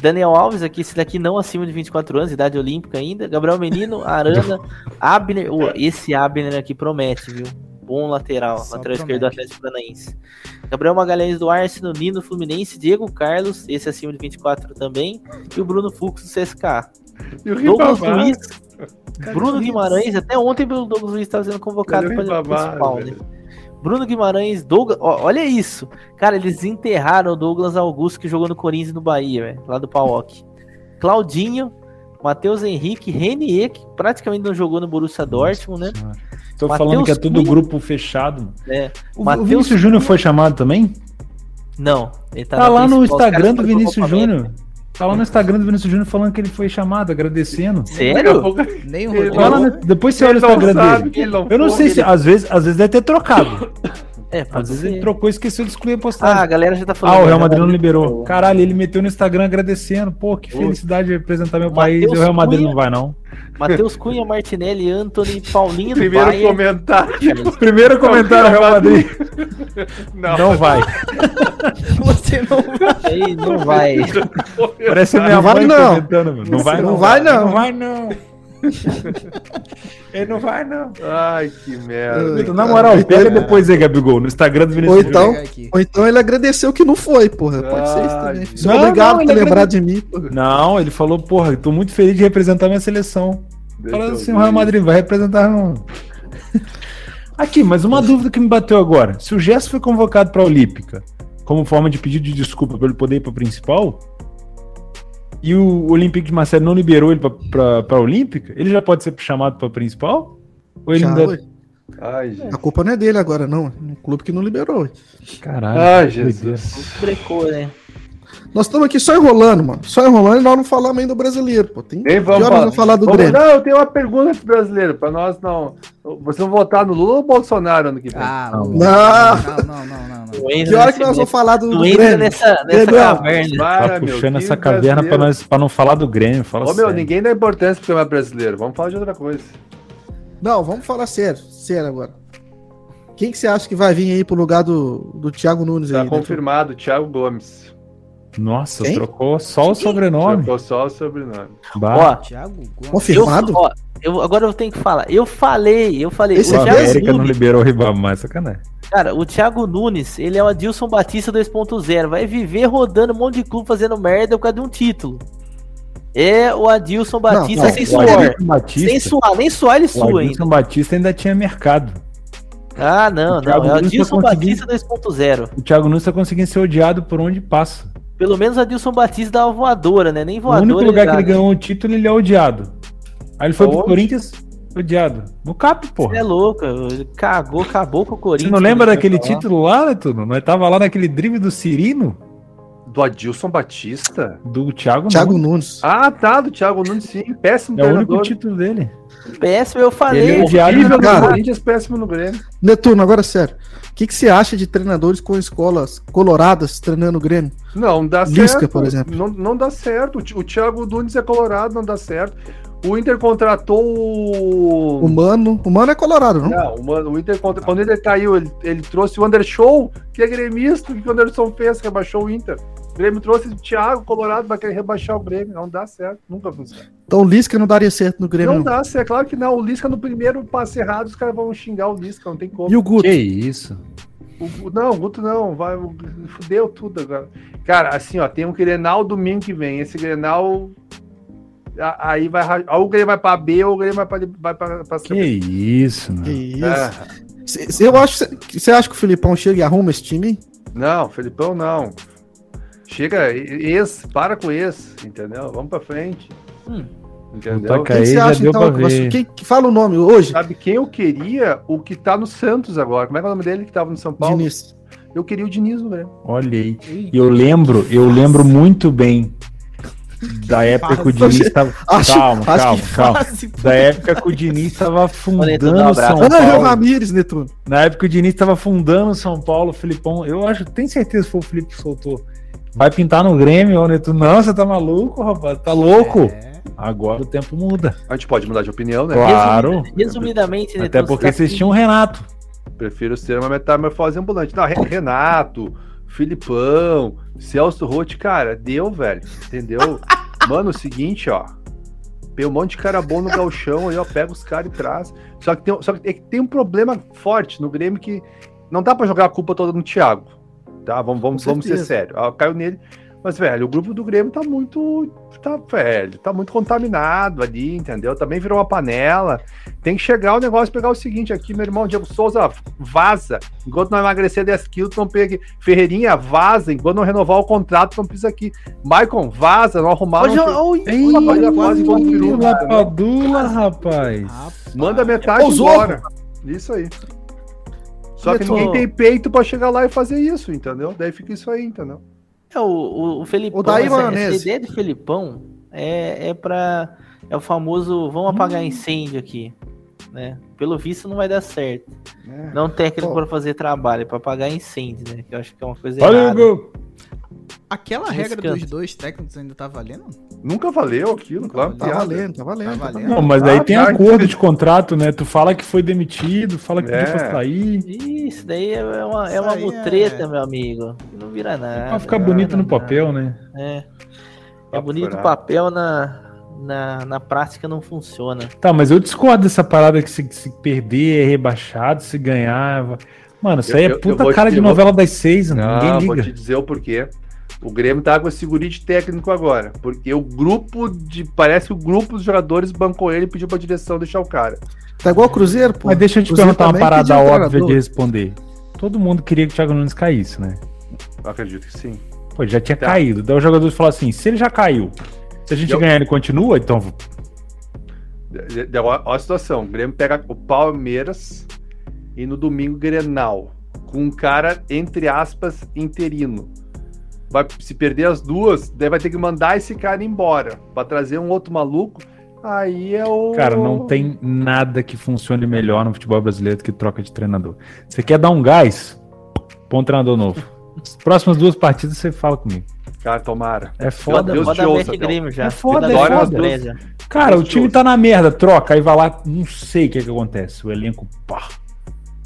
Daniel Alves aqui, esse daqui não acima de 24 anos, idade olímpica ainda. Gabriel Menino, Arana, Abner. Esse Abner aqui promete, viu? Bom lateral, Só lateral esquerdo do Atlético Paranaense. Gabriel Magalhães do Arsenal, Nino Fluminense, Diego Carlos, esse acima de 24 também, e o Bruno Fux do CSK. E o Douglas Luiz, Bruno? Guimarães, até ontem o Douglas Luiz estava sendo convocado para o principal, né? Bruno Guimarães, Douglas. ó, olha isso. Cara, eles enterraram o Douglas Augusto que jogou no Corinthians e no Bahia, velho. Lá do Pauok. Claudinho, Matheus Henrique, Renier, que praticamente não jogou no Borussia Dortmund, né? tô Mateus falando que é tudo Cunha. grupo fechado. É. O, Mateus o Vinícius Júnior foi chamado também? Não, ele tá, Tá, lá no Instagram do Vinícius. Júnior. Tá lá no Instagram do Vinícius Júnior falando que ele foi chamado, agradecendo. Sério? pouco Nem o Rodrigo. Depois você olha o Instagram sabe dele. não Eu não foi. sei se, às vezes, às vezes deve ter trocado. É, Às pode vezes ser. ele trocou e esqueceu de excluir a Ah, a postagem. galera já tá falando. Ah, o? Real Madrid não liberou. Caralho, ele meteu no Instagram agradecendo. Pô, que felicidade de representar meu país. E o Real Madrid Cunha. não vai, não. Matheus Cunha, Martinelli, Anthony, Paulinho do Primeiro Bayern. comentário. Primeiro comentário, Real Madrid. Não, Não vai. Você não vai. Aí não vai. Parece minha Não vai, mãe não. comentando, mano. Não vai, Não não. vai, não. Não vai, não. Ele não vai, não. Ai, que merda. Então, na moral, pega depois aí, Gabigol, no Instagram do Ou Vinícius então, ou então ele agradeceu que não foi, porra. Pode ser isso também. não, obrigado não, por ele lembrar agrade- de mim, porra. Não, ele falou, porra, tô muito feliz de representar minha seleção. Deixa Fala eu assim, o. Real Madrid vai representar, não. Aqui, mas uma dúvida que me bateu agora. Se o Gerson foi convocado para a Olímpica como forma de pedido de desculpa para ele poder ir para principal, e o Olímpico de Marcelo não liberou ele para a Olímpica, ele já pode ser chamado para principal? Ou ele Já, ainda... Ai, gente. A culpa não é dele agora, não. É um clube que não liberou. Caralho. Ai. Jesus. Brecou, né? Nós estamos aqui só enrolando, mano. Só enrolando e nós não falamos ainda do brasileiro, pô. Tem Nem que vamos horas falar. falar do Vamos- Grêmio. Não, eu tenho uma pergunta pro brasileiro, para nós não. Vocês vão votar no Lula ou Bolsonaro ano que vem? Ah, Não. não, Não. não, não, não, Que hora que nós vamos falar do, do Grêmio? nessa, nessa Gabriel, caverna. Tá Para, meu, puxando essa caverna para brasileiro. nós para não falar do Grêmio. Fala Ô, meu, sério. ninguém dá importância pro tema brasileiro. Vamos falar de outra coisa. Não, vamos falar sério. Sério agora. Quem que você acha que vai vir aí pro lugar do, do Thiago Nunes Tá aí? confirmado, Thiago Gomes. Nossa, Quem? trocou só o sobrenome. Trocou só o sobrenome. Bah, Ó, Thiago Gomes. eu, Confirmado? ó, eu, agora eu tenho que falar. Eu falei, eu falei. Esse o o é Thiago América não Nunes, liberou o Ribamar, é sacanagem. cara, o Thiago Nunes, ele é o Adilson Batista 2.0. Vai viver rodando um monte de clube fazendo merda por causa de um título. É o Adilson Batista não, sem o suor. Batista, Sem suar, nem suar ele o sua ainda. Adilson Batista ainda tinha mercado. Ah, não, o não. É o tá Adilson Batista 2.0. O Thiago Nunes tá conseguindo ser odiado por onde passa. Pelo menos o Adilson Batista uma voadora, né? Nem O voadora. único lugar que ele né? ganhou o título, ele é odiado. Aí ele foi pro Aonde? Corinthians, odiado. No CAP, porra. É louco, ele cagou, acabou com o Você Corinthians. não lembra eu daquele falar. título lá, Netuno? Nós tava lá naquele drible do Cirino, Do Adilson Batista? do Thiago, Thiago Nunes. Nunes. Ah, tá, do Thiago Nunes, sim. Péssimo É o único título dele. Péssimo, eu falei. Ele é odiado Horrível no Cara. Corinthians, péssimo no Grêmio. Netuno, agora sério. O que, que você acha de treinadores com escolas coloradas treinando o Grêmio? Não, dá Lisca, certo. por exemplo. Não, não dá certo. O Thi- O Thiago Nunes é colorado, não dá certo. O Inter contratou o. O Mano. O Mano é colorado, não? Não, o, Mano- o Inter contra... quando ele caiu, ele, ele trouxe o Undershow, que é gremista. O que o Anderson fez? Rebaixou o Inter. O Grêmio trouxe o Thiago Colorado, vai querer rebaixar o Grêmio. Não dá certo, nunca funciona. Então o Lisca não daria certo no Grêmio. Não dá certo, claro que não. O Lisca no primeiro passe errado, os caras vão xingar o Lisca, não tem como. E o Guto? Que isso? O não, o Guto não, vai, fudeu tudo agora. Cara, assim, ó, tem um Grenal domingo que vem. Esse Grenal. Aí vai. Ou o Grêmio vai pra B ou o Grêmio vai pra, vai pra, pra Que isso, mano. Que isso. Ah, Cê- cê- eu acho. Você acha que o Filipão chega e arruma esse time? não, Felipão não. Chega, ex, para com ex, entendeu? Vamos pra frente. Hum. Entendeu? Puta, Quem Aí você acha então? que. Quem, que fala o nome hoje? Sabe quem eu queria? O que tá no Santos agora. Como é que é o nome dele que tava no São Paulo? Diniz. Eu queria o Diniz no Grêmio. Olha aí. E eu lembro, eu lembro muito bem da época que o Diniz tava. Acho- Calma, acho calma, que calma. Da época que o Diniz tava fundando um. São Ana Paulo. Ramírez, Netuno. Na época que o Diniz tava fundando o São Paulo, o Filipão, eu acho, tenho certeza que foi o Felipe que soltou. Vai pintar no Grêmio, ô Neto? Não, você tá maluco, rapaz? Tá louco? É. Agora o tempo muda. A gente pode mudar de opinião, né? Claro. Resumidamente, né? Até porque tá- vocês tinham o Renato. Prefiro ser uma metamorfose ambulante. Não, Re- Renato, Filipão, Celso Rotti, cara, deu, velho. Entendeu? Mano, o seguinte, ó. Tem um monte de cara bom no galchão aí, ó. Pega os caras e traz. Só que, tem, só que é que tem um problema forte no Grêmio que não dá pra jogar a culpa toda no Thiago. Tá? Vamos, vamos, vamos ser sérios. Ó, caiu nele. Mas, velho, o grupo do Grêmio tá muito. Tá, velho, tá muito contaminado ali, entendeu? Também virou uma panela. Tem que chegar o negócio, pegar o seguinte aqui, meu irmão, Diego Souza, vaza. Enquanto não emagrecer 10 quilos, não pega aqui. Ferreirinha, vaza. Enquanto não renovar o contrato, não pisa aqui. Maicon, vaza, não arrumar. Hoje, não... Ei, quase o peru, né? Lapadula, rapaz. Rapaz. Manda metade Ousou. embora. Isso aí. Só que ninguém tem peito pra chegar lá e fazer isso, entendeu? Daí fica isso aí, entendeu? É, o, o, o Felipão, O Daí essa, essa ideia de Felipão é, é pra. É o famoso vamos apagar incêndio aqui. Né? Pelo visto não vai dar certo. É. Não técnico Ó. pra fazer trabalho, é pra apagar incêndio, né? Que eu acho que é uma coisa o errada. gol. Aquela regra canto. dos dois técnicos ainda tá valendo? Nunca valeu aquilo, Nunca claro. Tá piada. valendo, tá valendo. Tá tá valendo. Não, mas Ah, aí tem tá. acordo de contrato, né? Tu fala que foi demitido, fala que É. pediu pra sair. Isso daí é uma, é uma mutreta, é- meu amigo. Não vira nada. Pra ficar bonito no nada. papel, né? É. É bonito no papel, na, na, na prática não funciona. Tá, mas eu discordo dessa parada que se, se perder é rebaixado, se ganhar. Mano, isso aí é eu- eu puta vou cara de vou- novela das seis, mano. Não, ninguém vou liga. te dizer o porquê. O Grêmio tá com esse guri de técnico agora. Porque o grupo de. Parece que o grupo dos jogadores bancou ele e pediu pra direção deixar o cara. Tá igual o Cruzeiro, pô. Mas deixa eu te Cruzeiro perguntar uma parada óbvia treinador. de responder. Todo mundo queria que o Thiago Nunes caísse, né? Eu acredito que sim. Pô, ele já tinha Tá. caído. Daí os jogadores falaram assim: se ele já caiu, se a gente Eu- ganhar, ele continua, então. Olha a situação. O Grêmio pega o Palmeiras e no domingo Grenal. Com um cara, entre aspas, interino. Vai se perder as duas, daí vai ter que mandar esse cara embora. Pra trazer um outro maluco. Aí é o. Cara, não tem nada que funcione melhor no futebol brasileiro do que troca de treinador. Você quer dar um gás? Põe um treinador novo. As próximas duas partidas você fala comigo. Cara, tomara. É foda. Deus Foda te ouça. Grêmio já. É foda, é foda. já. Cara, Deus o time tá na merda, troca, aí vai lá, não sei o que, que acontece. O elenco, pá,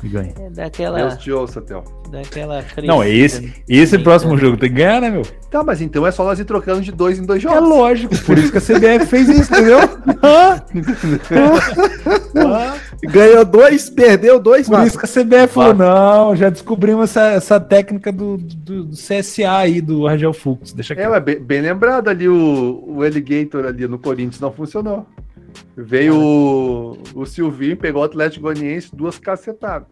e ganha. É, daquela, Deus te ouça, Theo. daquela Não, é esse, esse próximo jogo tem que ganhar, né, meu? Tá, mas então é só nós ir trocando de dois em dois É jogos. lógico, por isso que a CBF fez isso, entendeu? Ganhou dois, perdeu dois, Por mano. isso que a CBF falou, não, já descobrimos essa, essa técnica do, do, do CSA aí, do Argel Fux. Deixa É, aqui. mas bem, bem lembrado ali o, o Alligator ali no Corinthians não funcionou. Veio o, o Silvinho, pegou o Atlético Goianiense, duas cacetadas.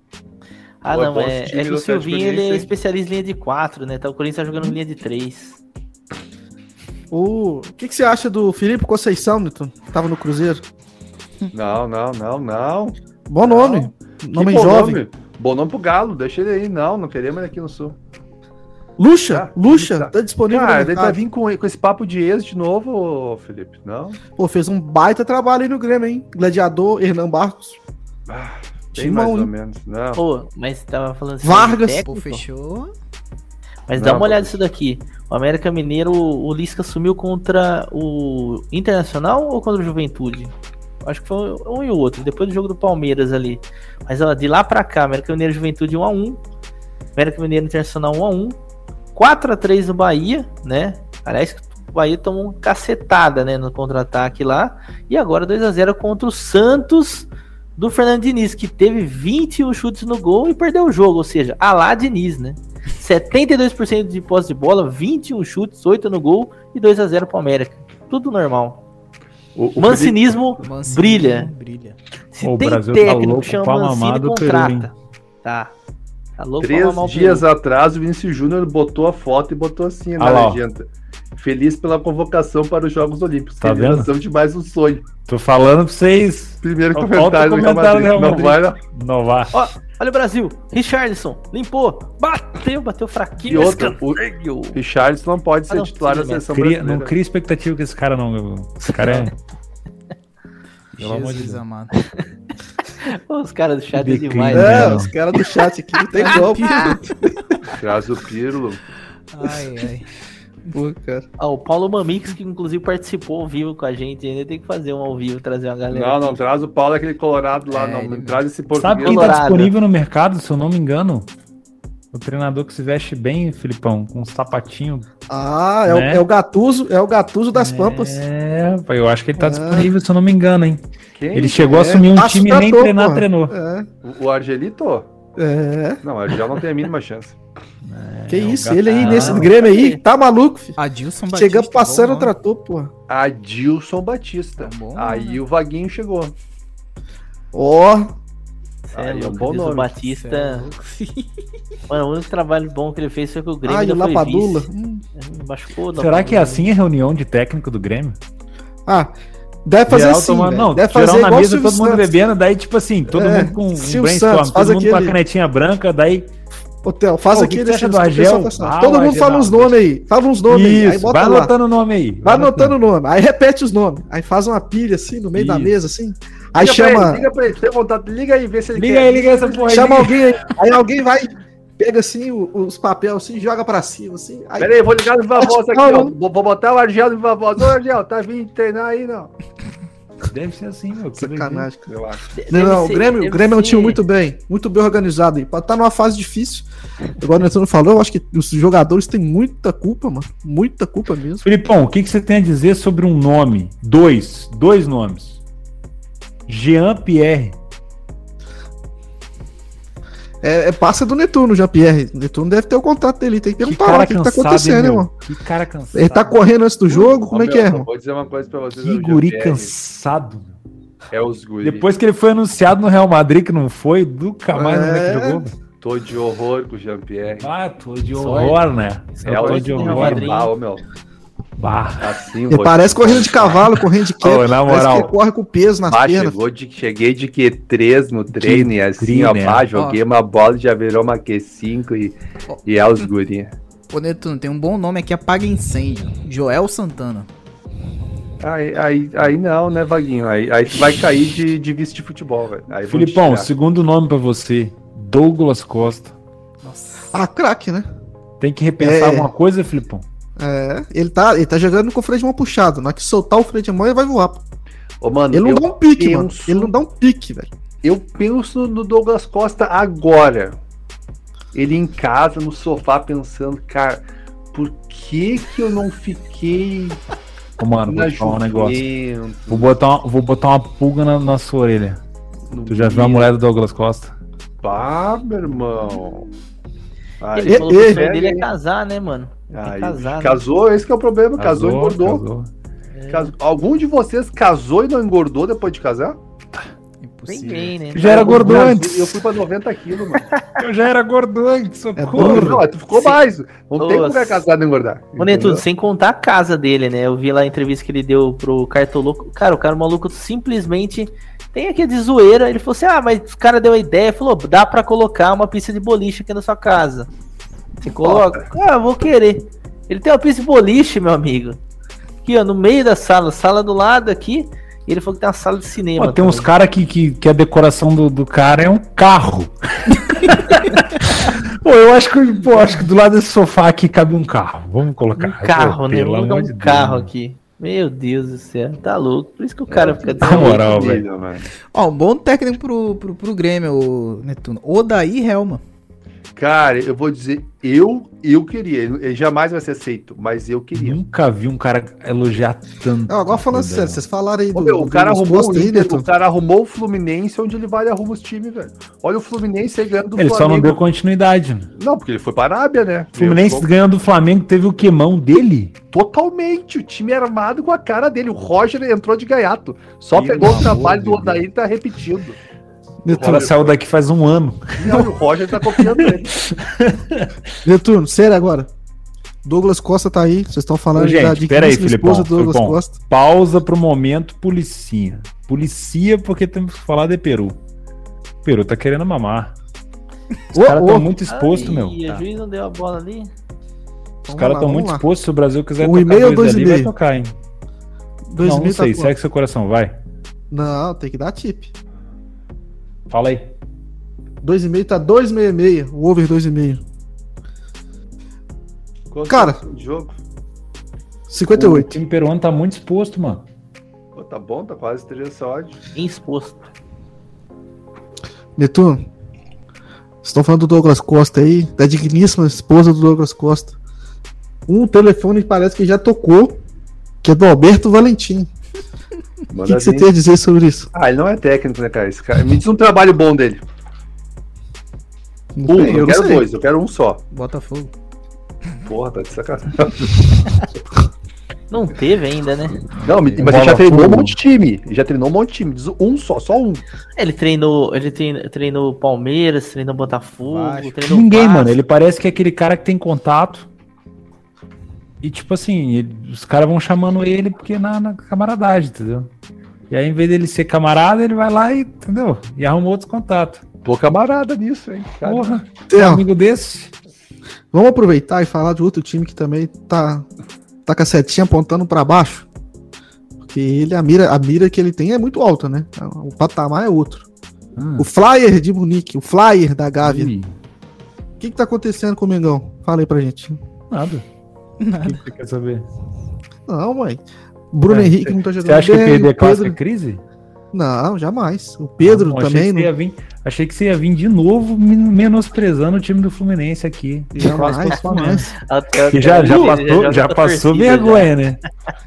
Ah, não, é, é que o Silvinho ele é especialista em linha de 4, né? Então o Corinthians tá jogando em linha de 3. O que, que você acha do Felipe Conceição, Newton? Tava no Cruzeiro. Não, não, não, não. Bom nome. Nome Que bom jovem. Nome. Bom nome pro Galo, deixa ele aí. Não, não queremos ele aqui no Sul. Luxa, Tá, Luxa, tá. tá disponível Cara, ele vai vir com, com esse papo de ex de novo, Felipe? Não? Pô, fez um baita trabalho aí no Grêmio, hein? Gladiador, Hernan Barcos. Ah, bem Timão, mais ou hein? menos. Não. Pô, mas tava falando assim. Vargas. Pô, fechou. Mas Não, dá uma olhada nisso daqui. O América Mineiro, o Lisca sumiu contra o Internacional ou contra o Juventude? Acho que foi um e o outro, depois do jogo do Palmeiras ali. Mas ó, de lá pra cá, América Mineiro Juventude 1x1. América Mineiro Internacional 1x1. 4x3 no Bahia, né? Parece que o Bahia tomou uma cacetada, né? No contra-ataque lá. E agora 2x0 contra o Santos do Fernando Diniz, que teve 21 chutes no gol e perdeu o jogo. Ou seja, a lá Diniz, né? 72% de posse de bola, 21 chutes, 8 no gol e 2 a 0 pro América. Tudo normal. O, o Mancinismo Mancini brilha. Brilha. Se O tem Brasil tá técnico louco que chama Mancini, contrata. tá. Tá louco pra Três dias Peru. atrás, o Vinícius Júnior botou a foto e botou assim na Ah legenda. Feliz pela convocação para os Jogos Olímpicos. Tá Realização de mais um sonho. Tô falando pra vocês. Primeiro comentário, Real comentário Real Madrid. Não vai, não. Ó, olha o Brasil. Richarlison, limpou. Bateu, bateu fraquinho. E outra, o-. Richarlison não pode Ah, ser não, titular da bem. seleção Cria- brasileira. não cria expectativa que esse cara não. Esse cara é. Pelo amor de Jesus Deus. amado. Os caras do chat é demais. É, É, né? os caras do chat aqui não tem golpe. Traz o Pirlo. Ai, ai. Pô, cara. Ah, o Paulo Mamix, que inclusive participou ao vivo com a gente, ainda tem que fazer um ao vivo, trazer uma galera. Não, não, aqui. traz o Paulo, aquele colorado lá. É, não, ele não traz esse Sabe português. quem tá disponível no mercado, se eu não me engano? O treinador que se veste bem, Filipão, com um sapatinho. Ah, é, Né? o, é o Gatuso, é o Gatuso das Pampas. É, eu acho que ele tá É. disponível, se eu não me engano, hein? Quem? Ele chegou a É, assumir um Tasso time e nem treinar porra. treinou. É, O, Argelito? é. Não, o Argel não tem a mínima chance. Que É, o isso, Gattuso. ele aí nesse Ah, Grêmio aí, tá maluco, filho. Adilson Batista. Chegando passando bom o trator, porra. Adilson Batista. Tá bom, Aí né? o Vaguinho chegou. Ó, Cê é Aí é um louco, bom diz o nome. Batista. É. Mano, o único trabalho bom que ele fez foi que o Grêmio ai, o ainda foi Lapadula. Hum. Machucou o Será que é Lapadula. assim a reunião de técnico do Grêmio? Ah, deve fazer Geral assim, tomando- não, deve geral fazer na igual o mesa, todo mundo Santos. bebendo, daí tipo assim, todo É, mundo com um Silvio brainstorm, Santos, faz todo mundo com a aquele- canetinha branca, daí Hotel, faz Pô, o que aquele que você assim, do Argel? pensar. Ah, Todo o mundo Argel fala uns nomes aí. Fala uns nomes aí. Aí vai lá. anotando o nome aí. Vai anotando o nome. Aí repete os nomes. Aí faz uma pilha assim no meio da Isso. mesa, assim. Aí liga Pra chama. ele, liga pra ele, tem vontade, liga aí, vê se ele Liga quer. aí, liga essa porra aí. Chama alguém aí. Aí alguém vai, pega assim o- os papéis assim, joga pra cima, assim. Aí, Pera aí, vou ligar no Viva Voz aqui, ó. Vou, vou botar o Argel no Viva Voz. Ô, Argel, tá vindo treinar aí, não? Deve ser assim, meu. que sacanagem, cara. Eu acho. Deve Não, não, o ser- Grêmio, o Grêmio é um time muito bem, muito bem organizado aí. Tá numa fase difícil. Agora o Netuno falou, eu acho que os jogadores têm muita culpa, mano. Muita culpa mesmo. Filipão, o que, que você tem a dizer sobre um nome? Dois, dois nomes. Jean Pierre. É, é passa do Netuno, Jean-Pierre. O Netuno deve ter o contato dele. Tem que perguntar lá o que, que tá acontecendo, meu? irmão. Que cara cansado. Ele tá correndo antes do jogo? Como Ó, é que é, irmão? Vou dizer uma coisa pra vocês. Que guri cansado. meu. É os guri. Depois que ele foi anunciado no Real Madrid, que não foi, nunca mais É. é. que jogou. Tô de horror com o Jean-Pierre. Ah, tô de horror, né? É Eu tô o de horror. Madrid. Ah, ô, meu. Bah. Assim, parece corrida de cavalo, correndo de Ô, na moral. que corre com peso nas Bah, pernas. chegou de, cheguei de Q3 no treino e assim, ó, né? pá, joguei uma bola e já virou uma Q5 e, e é os guri. Ô, Netuno, tem um bom nome aqui, apaga incêndio. Joel Santana. Aí, aí, aí não, né, Vaguinho? Aí, aí tu vai cair de, de vice de futebol, velho. Filipão, segundo nome pra você, Douglas Costa. Ah, craque, né? Tem que repensar É. alguma coisa, Filipão? É, ele tá, ele tá jogando com o freio de mão puxado. Na hora que soltar o freio de mão, ele vai voar. Ô, mano, Ele não eu, dá um pique, mano. penso- Ele não dá um pique, velho. eu penso no Douglas Costa agora. Ele em casa, no sofá, pensando, cara, por que que eu não fiquei Ô, mano, vou te falar um negócio. Vou botar, uma, vou botar uma pulga na, na sua orelha. no Tu já viu a mulher do Douglas Costa? Pá, meu irmão. Ele falou que o sonho dele é casar, né, mano? Tem casar. né? casou, esse que é o problema, casou, e engordou. casou. Casou. Algum de vocês casou e não engordou depois de casar? Impossível. Ninguém, né? Já era gordo eu- antes. Eu fui pra 90 quilos, mano. Eu já era gordo antes, É socorro. burro. Não, tu ficou Sim. mais. Não tem Ô, como é casado e engordar. Ô, Netuno, entendeu? sem contar a casa dele, né? Eu vi lá a entrevista que ele deu pro Cartoloco. Cara, o cara maluco simplesmente tem aqui de zoeira. Ele falou assim: ah, mas o cara deu a ideia, falou: dá pra colocar uma pista de boliche aqui na sua casa. Você coloca? Ah, eu vou querer. Ele tem uma pista de boliche, meu amigo. Aqui, ó, no meio da sala, sala do lado aqui. E ele falou que tem uma sala de cinema. Pô, tem uns caras que, que, que a decoração do, do cara é um carro. pô, eu acho que, pô, acho que do lado desse sofá aqui cabe um carro. Vamos colocar. Um carro, Pô, né? Vou colocar um de Deus, carro mano. aqui. Meu Deus do céu, tá louco. Por isso que o cara fica Na moral, velho. mano. Ó, um bom técnico pro, pro, pro Grêmio, o Netuno. Odaí Helma. Cara, eu vou dizer, eu, eu queria. Ele jamais vai ser aceito, mas eu queria. Nunca vi um cara elogiar tanto. Não, agora falando sério, vocês falaram aí Ô, do. meu, o do cara arrumou o Inter, o cara arrumou o Fluminense onde ele vai e arruma os times, velho. Olha o Fluminense aí ganhando do Ele só não Flamengo. deu continuidade. né? Não, porque ele foi para a Arábia, né? O Fluminense Ele ganhando do Flamengo teve o queimão dele. Totalmente, o time armado com a cara dele. O Roger entrou de gaiato. Só Pelo pegou o trabalho de do. Odair e tá repetindo. O Netuno, cara saiu daqui faz um ano. Não, e o Roger tá copiando ele. Netuno, sério agora. Douglas Costa tá aí, vocês estão falando gente, pera aí, Filipão, esposa do Douglas Filipão. Costa. Pausa pro momento, policia. Policia porque temos que falar de Peru. Peru tá querendo mamar. Os Ô, caras estão muito expostos, Ai, meu. O juiz não deu a bola ali. Os caras estão muito lá. expostos. Se o Brasil quiser Um e meio ou dois ali, e vai tocar, hein? Dois não, e não tá sei. quanto? Segue seu coração, vai. Não, tem que dar tip. Fala aí. 2,5 tá 2,66. O over 2,5. Quanto Cara. é o jogo. O 58. time peruano tá muito exposto, mano. Pô, tá bom, tá quase 3 ódio. Exposto. Netuno, vocês estão falando do Douglas Costa aí, da digníssima esposa do Douglas Costa. Um telefone parece que já tocou, que é do Alberto Valentim. O que, que você tem a dizer sobre isso? Ah, ele não é técnico, né, cara? Esse cara... Me diz um trabalho bom dele. Não Um, sei, eu, eu quero sei. dois, eu quero um só. Botafogo. Porra, tá de sacanagem. Não teve ainda, né? Não, me- mas ele já treinou um monte de time. Ele já treinou um monte de time. Um só, só um. Ele treinou, ele trein- treinou Palmeiras, treinou Botafogo, treinou Ninguém, Vasco. mano. Ele parece que é aquele cara que tem contato. E tipo assim, ele- os caras vão chamando ele porque na, na camaradagem, entendeu? E aí, em vez dele ser camarada, ele vai lá e, entendeu? E arruma outros contatos. Pô, camarada nisso, hein? Cara. Porra, Então, um amigo desse. vamos aproveitar e falar de outro time que também tá, tá com a setinha apontando pra baixo. Porque ele, a mira, a mira que ele tem é muito alta, né? O patamar é outro. Hum, O Flyer de Munique, o Flyer da Gávea. O que, que tá acontecendo com o Mengão? Fala aí pra gente. nada. O que que você quer saber? Não, mãe. Bruno É, Henrique não tá jogando Você acha que bem, perder o a clássica Pedro... é crise? Não, jamais. O Pedro Ah, bom, achei também que não. vir- achei que você ia vir de novo men- menosprezando o time do Fluminense aqui. Jamais, jamais. Até- Que já, já passou, já a passou torcida, vergonha, né?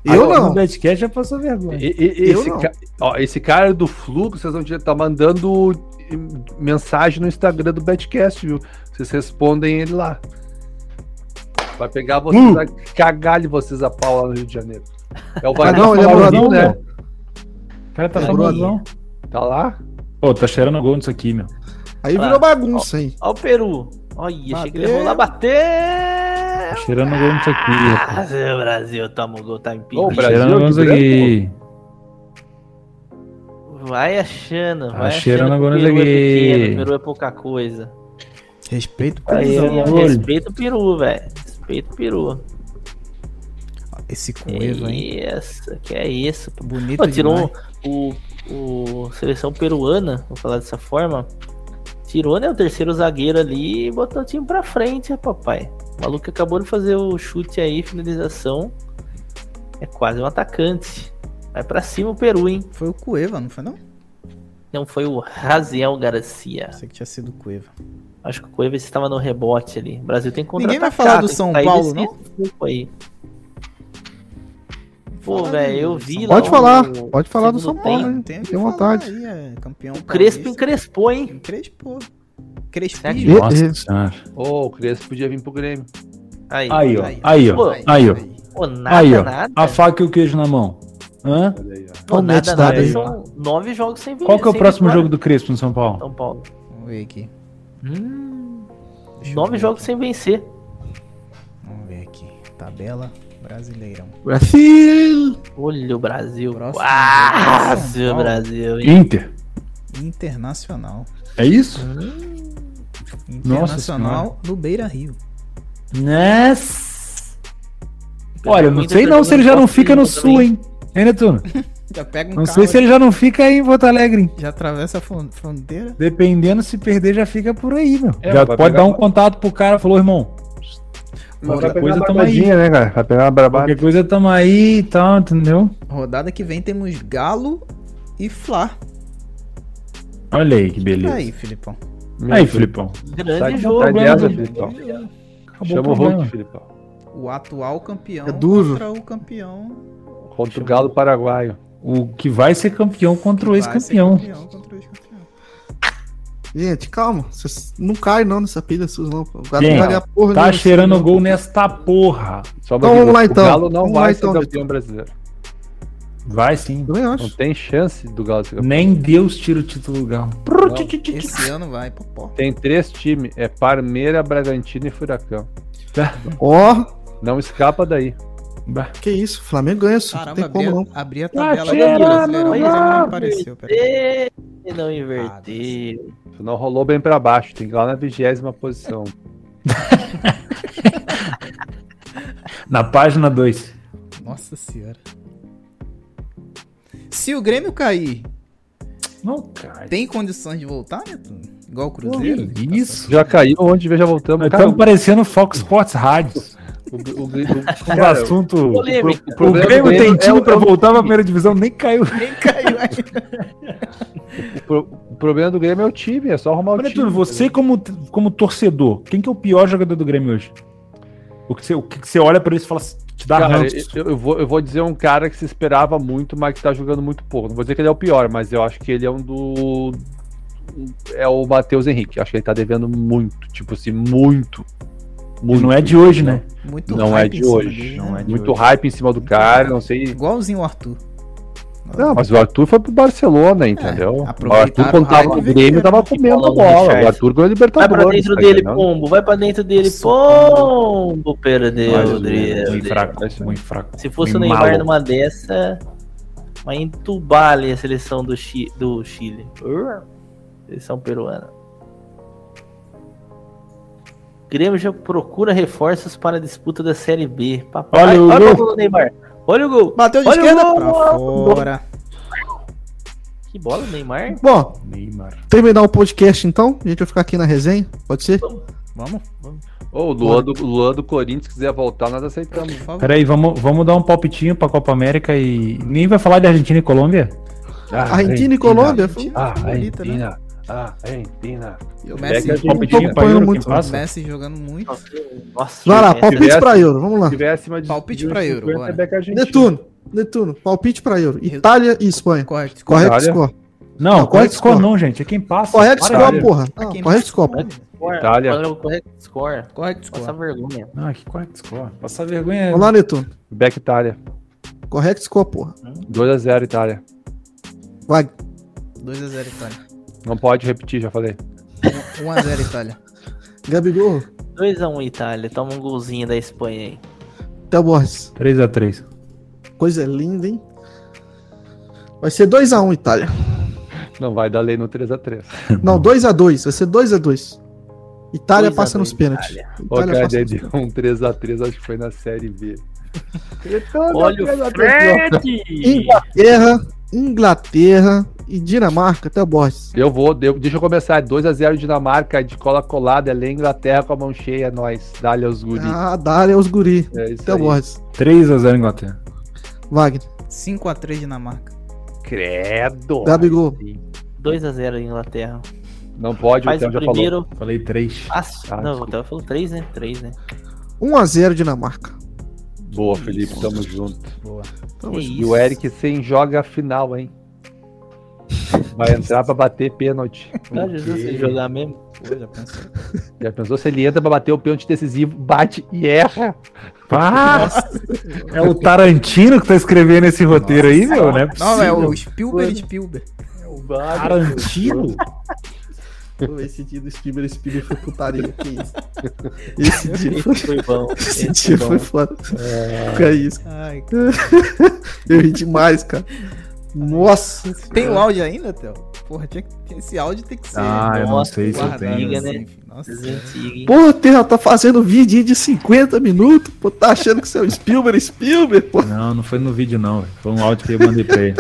Eu Agora, não. No Betcast já passou vergonha. E- e- Eu esse, não. ca- ó, esse cara do Fluxo, vocês vão estar mandando mensagem no Instagram do Betcast, viu? Vocês respondem ele lá. Vai pegar vocês, Hum. vai cagar de vocês a pau lá no Rio de Janeiro. É o Vaguinho ele é aqui, né? cara tá famosão. Tá lá? Pô, tá cheirando gol nisso aqui, meu. Aí Olha virou lá. bagunça, hein? Ó o Peru. Olha, achei que ele Bateu. rolar, Tá bater. cheirando gol nisso aqui. Ah, Brasil, toma o gol, tá Ô, impedido. o Tá Brasil cheirando gol nisso aqui. Vai achando, Tá vai cheirando achando que o agora Peru é pequeno, o Peru é pouca coisa. Respeito o Aí, olho. respeita o Peru, velho. Respeita o Peru. Esse Cueva, hein? Isso, que é isso. Bonito Pô, tirou o, o seleção peruana, vou falar dessa forma. Tirou, né, o terceiro zagueiro ali e botou o time pra frente, né, papai. O maluco acabou de fazer o chute aí, finalização. É quase um atacante. Vai pra cima o Peru, hein? Foi o Cueva, não foi não? Não foi o Raziel Garcia. Sei que tinha sido o Cueva. Acho que o Cuevas estava no rebote ali. O Brasil tem que Ninguém vai falar do São Paulo, não? Aí. Pô, velho, eu vi Paulo. lá Pode falar, o pode falar do São Paulo, hein? Tem vontade. Aí, é campeão O Crespo encrespou, hein? Encrespou. Crespinho. E- Nossa senhora. Ô, o Crespo podia vir pro Grêmio. Aí, Aí, ó. Aí, ó. Aí, ó. Pô, nada, Aí, ó. nada. A faca e o queijo na mão. Hã? Pô, nada, nada. São nove jogos sem Qual que é o próximo vitória. jogo do Crespo no São Paulo? São Paulo? Vamos ver aqui. Hum, nove jogos aqui. sem vencer. Vamos ver aqui. Tabela Brasileirão. Brasil! Olha o Brasil. Próximo Quase São Brasil, hein? Inter. Internacional. É isso? Internacional no Beira Rio. Nossa. Olha, eu não sei não se ele já não fica no sul, hein? Hein, Netuno? Já pega um Não carro, sei se ele já não fica aí em Porto Alegre, já atravessa a fron- fronteira. Dependendo se perder, já fica por aí, meu. É, já pode dar um uma- contato pro cara, falou, irmão. Qualquer coisa tamo aí. né, cara? Vai pegar uma barbada. Qualquer coisa tamo aí e tal, entendeu? Rodada que vem temos Galo e Fla. Olha aí que beleza. Aí, Filipão. Aí, Filipão. Grande Sai, jogo. dessa, né? Filipão. Chama o. Hulk, Filipão. O atual campeão É duro. contra o campeão. Contra o Galo Paraguaio. O que vai ser campeão contra o que vai ser ex-campeão. campeão contra o ex-campeão. Gente, calma. Vocês não caem não nessa pilha suas, não. O gato Quem? não vai ganhar porra Tá cheirando não. gol nesta porra. Só Então vamos lá, então. O Galo não Vamos vai lá, ser então, campeão brasileiro. Vai sim. Também Não acho. tem chance do Galo ser campeão. Nem Deus tira o título do Galo. Esse ano vai pro pó. Tem três times. É Parmeira, Bragantino e Furacão. Ó, Não escapa daí. Bah. que isso. Flamengo ganha isso. Não Caramba, tem como abri, não. a- abri a Tá tabela do Brasileirão, mas ele não apareceu. Peraí. Não inverteu. Não rolou bem pra baixo. Tem que ir lá na vigésima posição. Na página 2. Nossa senhora. Se o Grêmio cair, Não, cara. tem condições de voltar, Neto? Igual o Cruzeiro? Que isso? Já caiu, onde já voltamos. Estamos parecendo Fox Sports Rádios. O, o, o, o, cara, assunto. O, o problema Grêmio tem Grêmio time é o- pra é o- voltar pra primeira divisão, nem caiu. Nem caiu ainda. o pro- o problema do Grêmio é o time, é só arrumar o time. Você como, como torcedor, quem que é o pior jogador do Grêmio hoje? O que você, o que você olha pra ele e fala, te dá Cara, eu, eu vou, eu vou dizer um cara que se esperava muito, mas que tá jogando muito pouco. Não vou dizer que ele é o pior, mas eu acho que ele é um do. É o Matheus Henrique. Acho que ele tá devendo muito. Tipo assim, muito. Ele não é de hoje, né? Muito Não é hype de em cima hoje, dele, não né? é de Muito hoje. hype em cima do cara, não sei. Igualzinho o Arthur. Não, mas o Arthur foi pro Barcelona, entendeu? o Arthur, quando o tava no Grêmio, tava comendo a bola. O. Arthur ganhou a Vai Libertadores. pra dentro tá dele, entendendo? pombo. Vai pra dentro dele, Nossa, pombo. Perdeu, Mas, Deus. Muito fraco, é muito fraco. Se fosse o Muito Neymar malo. numa dessa, vai entubar ali a seleção do, Chi- do Chile. Urr. Seleção peruana. Grêmio já procura reforços para a disputa da Série B. Papai, Olha o olha o gol. gol do Neymar. Olha o gol. Bateu de Olha o esquerda gol. pra fora. Que bola, Neymar. Bom, Neymar. terminar o podcast então. A gente vai ficar aqui na resenha. Pode ser? Vamos, Ô, o Luan do, Luan do Corinthians quiser voltar, nós aceitamos. Peraí, vamos, vamos dar um palpitinho pra Copa América e. Nem vai falar de Argentina e Colômbia? Argentina e Colômbia. Ah, Bonita, né? Argentina. Ah, Argentina. O Pega Messi, não pra acompanhando Euro, muito. passa? Messi jogando muito. Nossa, Vai lá, palpite tivesse- pra Euro. Vamos lá. Se tiver acima de Palpite pra 50, Euro. Netuno. Netuno. Palpite pra Euro. Itália e Espanha. Correto. Correto score. Não, Não, correto correto score score. não, gente. É quem passa. Correto score, porra. Não, quem correto score. Score. Itália. Olha o correto score. Correto Passa score. vergonha. Ah, que correto score. Passar vergonha. Vamos lá, Netuno. Beck Itália. Correto score, porra. 2x0 Itália. Vai. 2x0 Itália. Não pode repetir, já falei. 1x0 Itália. Gabigol, 2x1 Itália, toma um golzinho da Espanha aí. Theo Borges. 3x3. Coisa linda, hein? Vai ser 2x1 Itália. Não vai dar lei no 3x3. Não, 2x2. Vai ser 2x2. Itália 2 a passa 2 nos pênaltis. Ô, cara, deu um 3x3, acho que foi na Série B. Olha o Fred! Inglaterra, Inglaterra e Dinamarca, Theo Borges. Eu vou, deu- deixa eu começar. 2x0 Dinamarca, de cola colada, é Inglaterra com a mão cheia, nós. Dá-lhe aos guri. Ah, Dália os guri. é isso Theo aí. Borges. 3x0 Inglaterra. Wagner. 5x3 Dinamarca. Credo. Gabigol. 2x0 Inglaterra. Não pode, Faz o o Theo já falou. primeiro. Falei 3. Fácil. Ah, não, o. Theo falou 3, né? 3, né? 1x0 Dinamarca. Boa, Felipe, tamo junto. Boa. Tamo junto. E o Eric sem joga a final, hein? Vai entrar pra bater pênalti. Ah, Jesus, se jogar mesmo. Pô, já pensou? Já pensou se ele entra pra bater o pênalti decisivo, bate e erra? Ah, é o Tarantino que tá escrevendo esse roteiro aí, meu, né? Não, é o Spielberg Spielberg. Tarantino? Pô, Esse dia do Spielberg, Spielberg foi putaria. Que isso? Esse dia foi, bom. esse Esse dia foi foi bom. foda. Que é isso. Ai, Eu ri demais, cara. Nossa. tem o áudio ainda, Theo? Porra, tinha que- esse áudio tem que ser Ah, eu não Nossa, sei se eu tenho. Né? assim, enfim. Nossa? Pô, Terra tá fazendo vídeo de 50 minutos. Pô, tá achando que você é o Spielberg, Spielberg, pô. Não, não foi no vídeo não, velho. foi um áudio que eu mandei pra ele.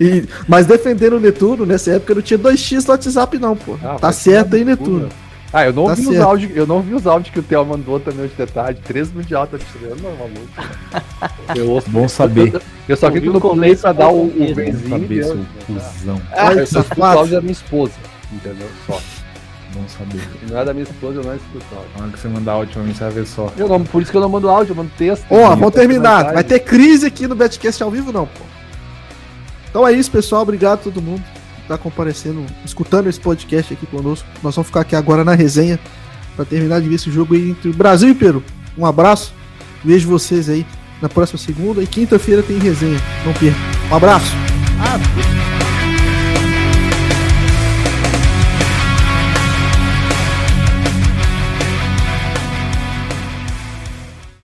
E, mas defendendo o Netuno, nessa época não tinha 2x no WhatsApp, não, pô. Ah, tá certo aí, Netuno. Ah, eu não Tá vi os áudios, eu não vi os áudios que o Theo mandou também hoje de tarde. Três mundial tá tirando, não, maluco. Eu ouço. Bom saber. Eu só Ouvi clico o no play começo, pra dar o, ouvi o benzinho. saber, seu deu. cuzão. Ai, eu só escuto o áudio da minha esposa, entendeu? Só. Bom saber. Se não é da minha esposa, eu não escuto áudio. Na hora que você mandar áudio pra mim, você vai ver só. Eu não, por isso que eu não mando áudio, eu mando texto. Ó, vamos terminar. Vai ter crise aqui no Betcast ao vivo, não, pô. Então é isso, pessoal. Obrigado a todo mundo tá comparecendo, escutando esse podcast aqui conosco. Nós vamos ficar aqui agora na resenha pra terminar de ver esse jogo aí entre Brasil e Peru. Um abraço. Vejo vocês aí na próxima segunda e quinta-feira tem resenha. Não perca. Um abraço. Ah,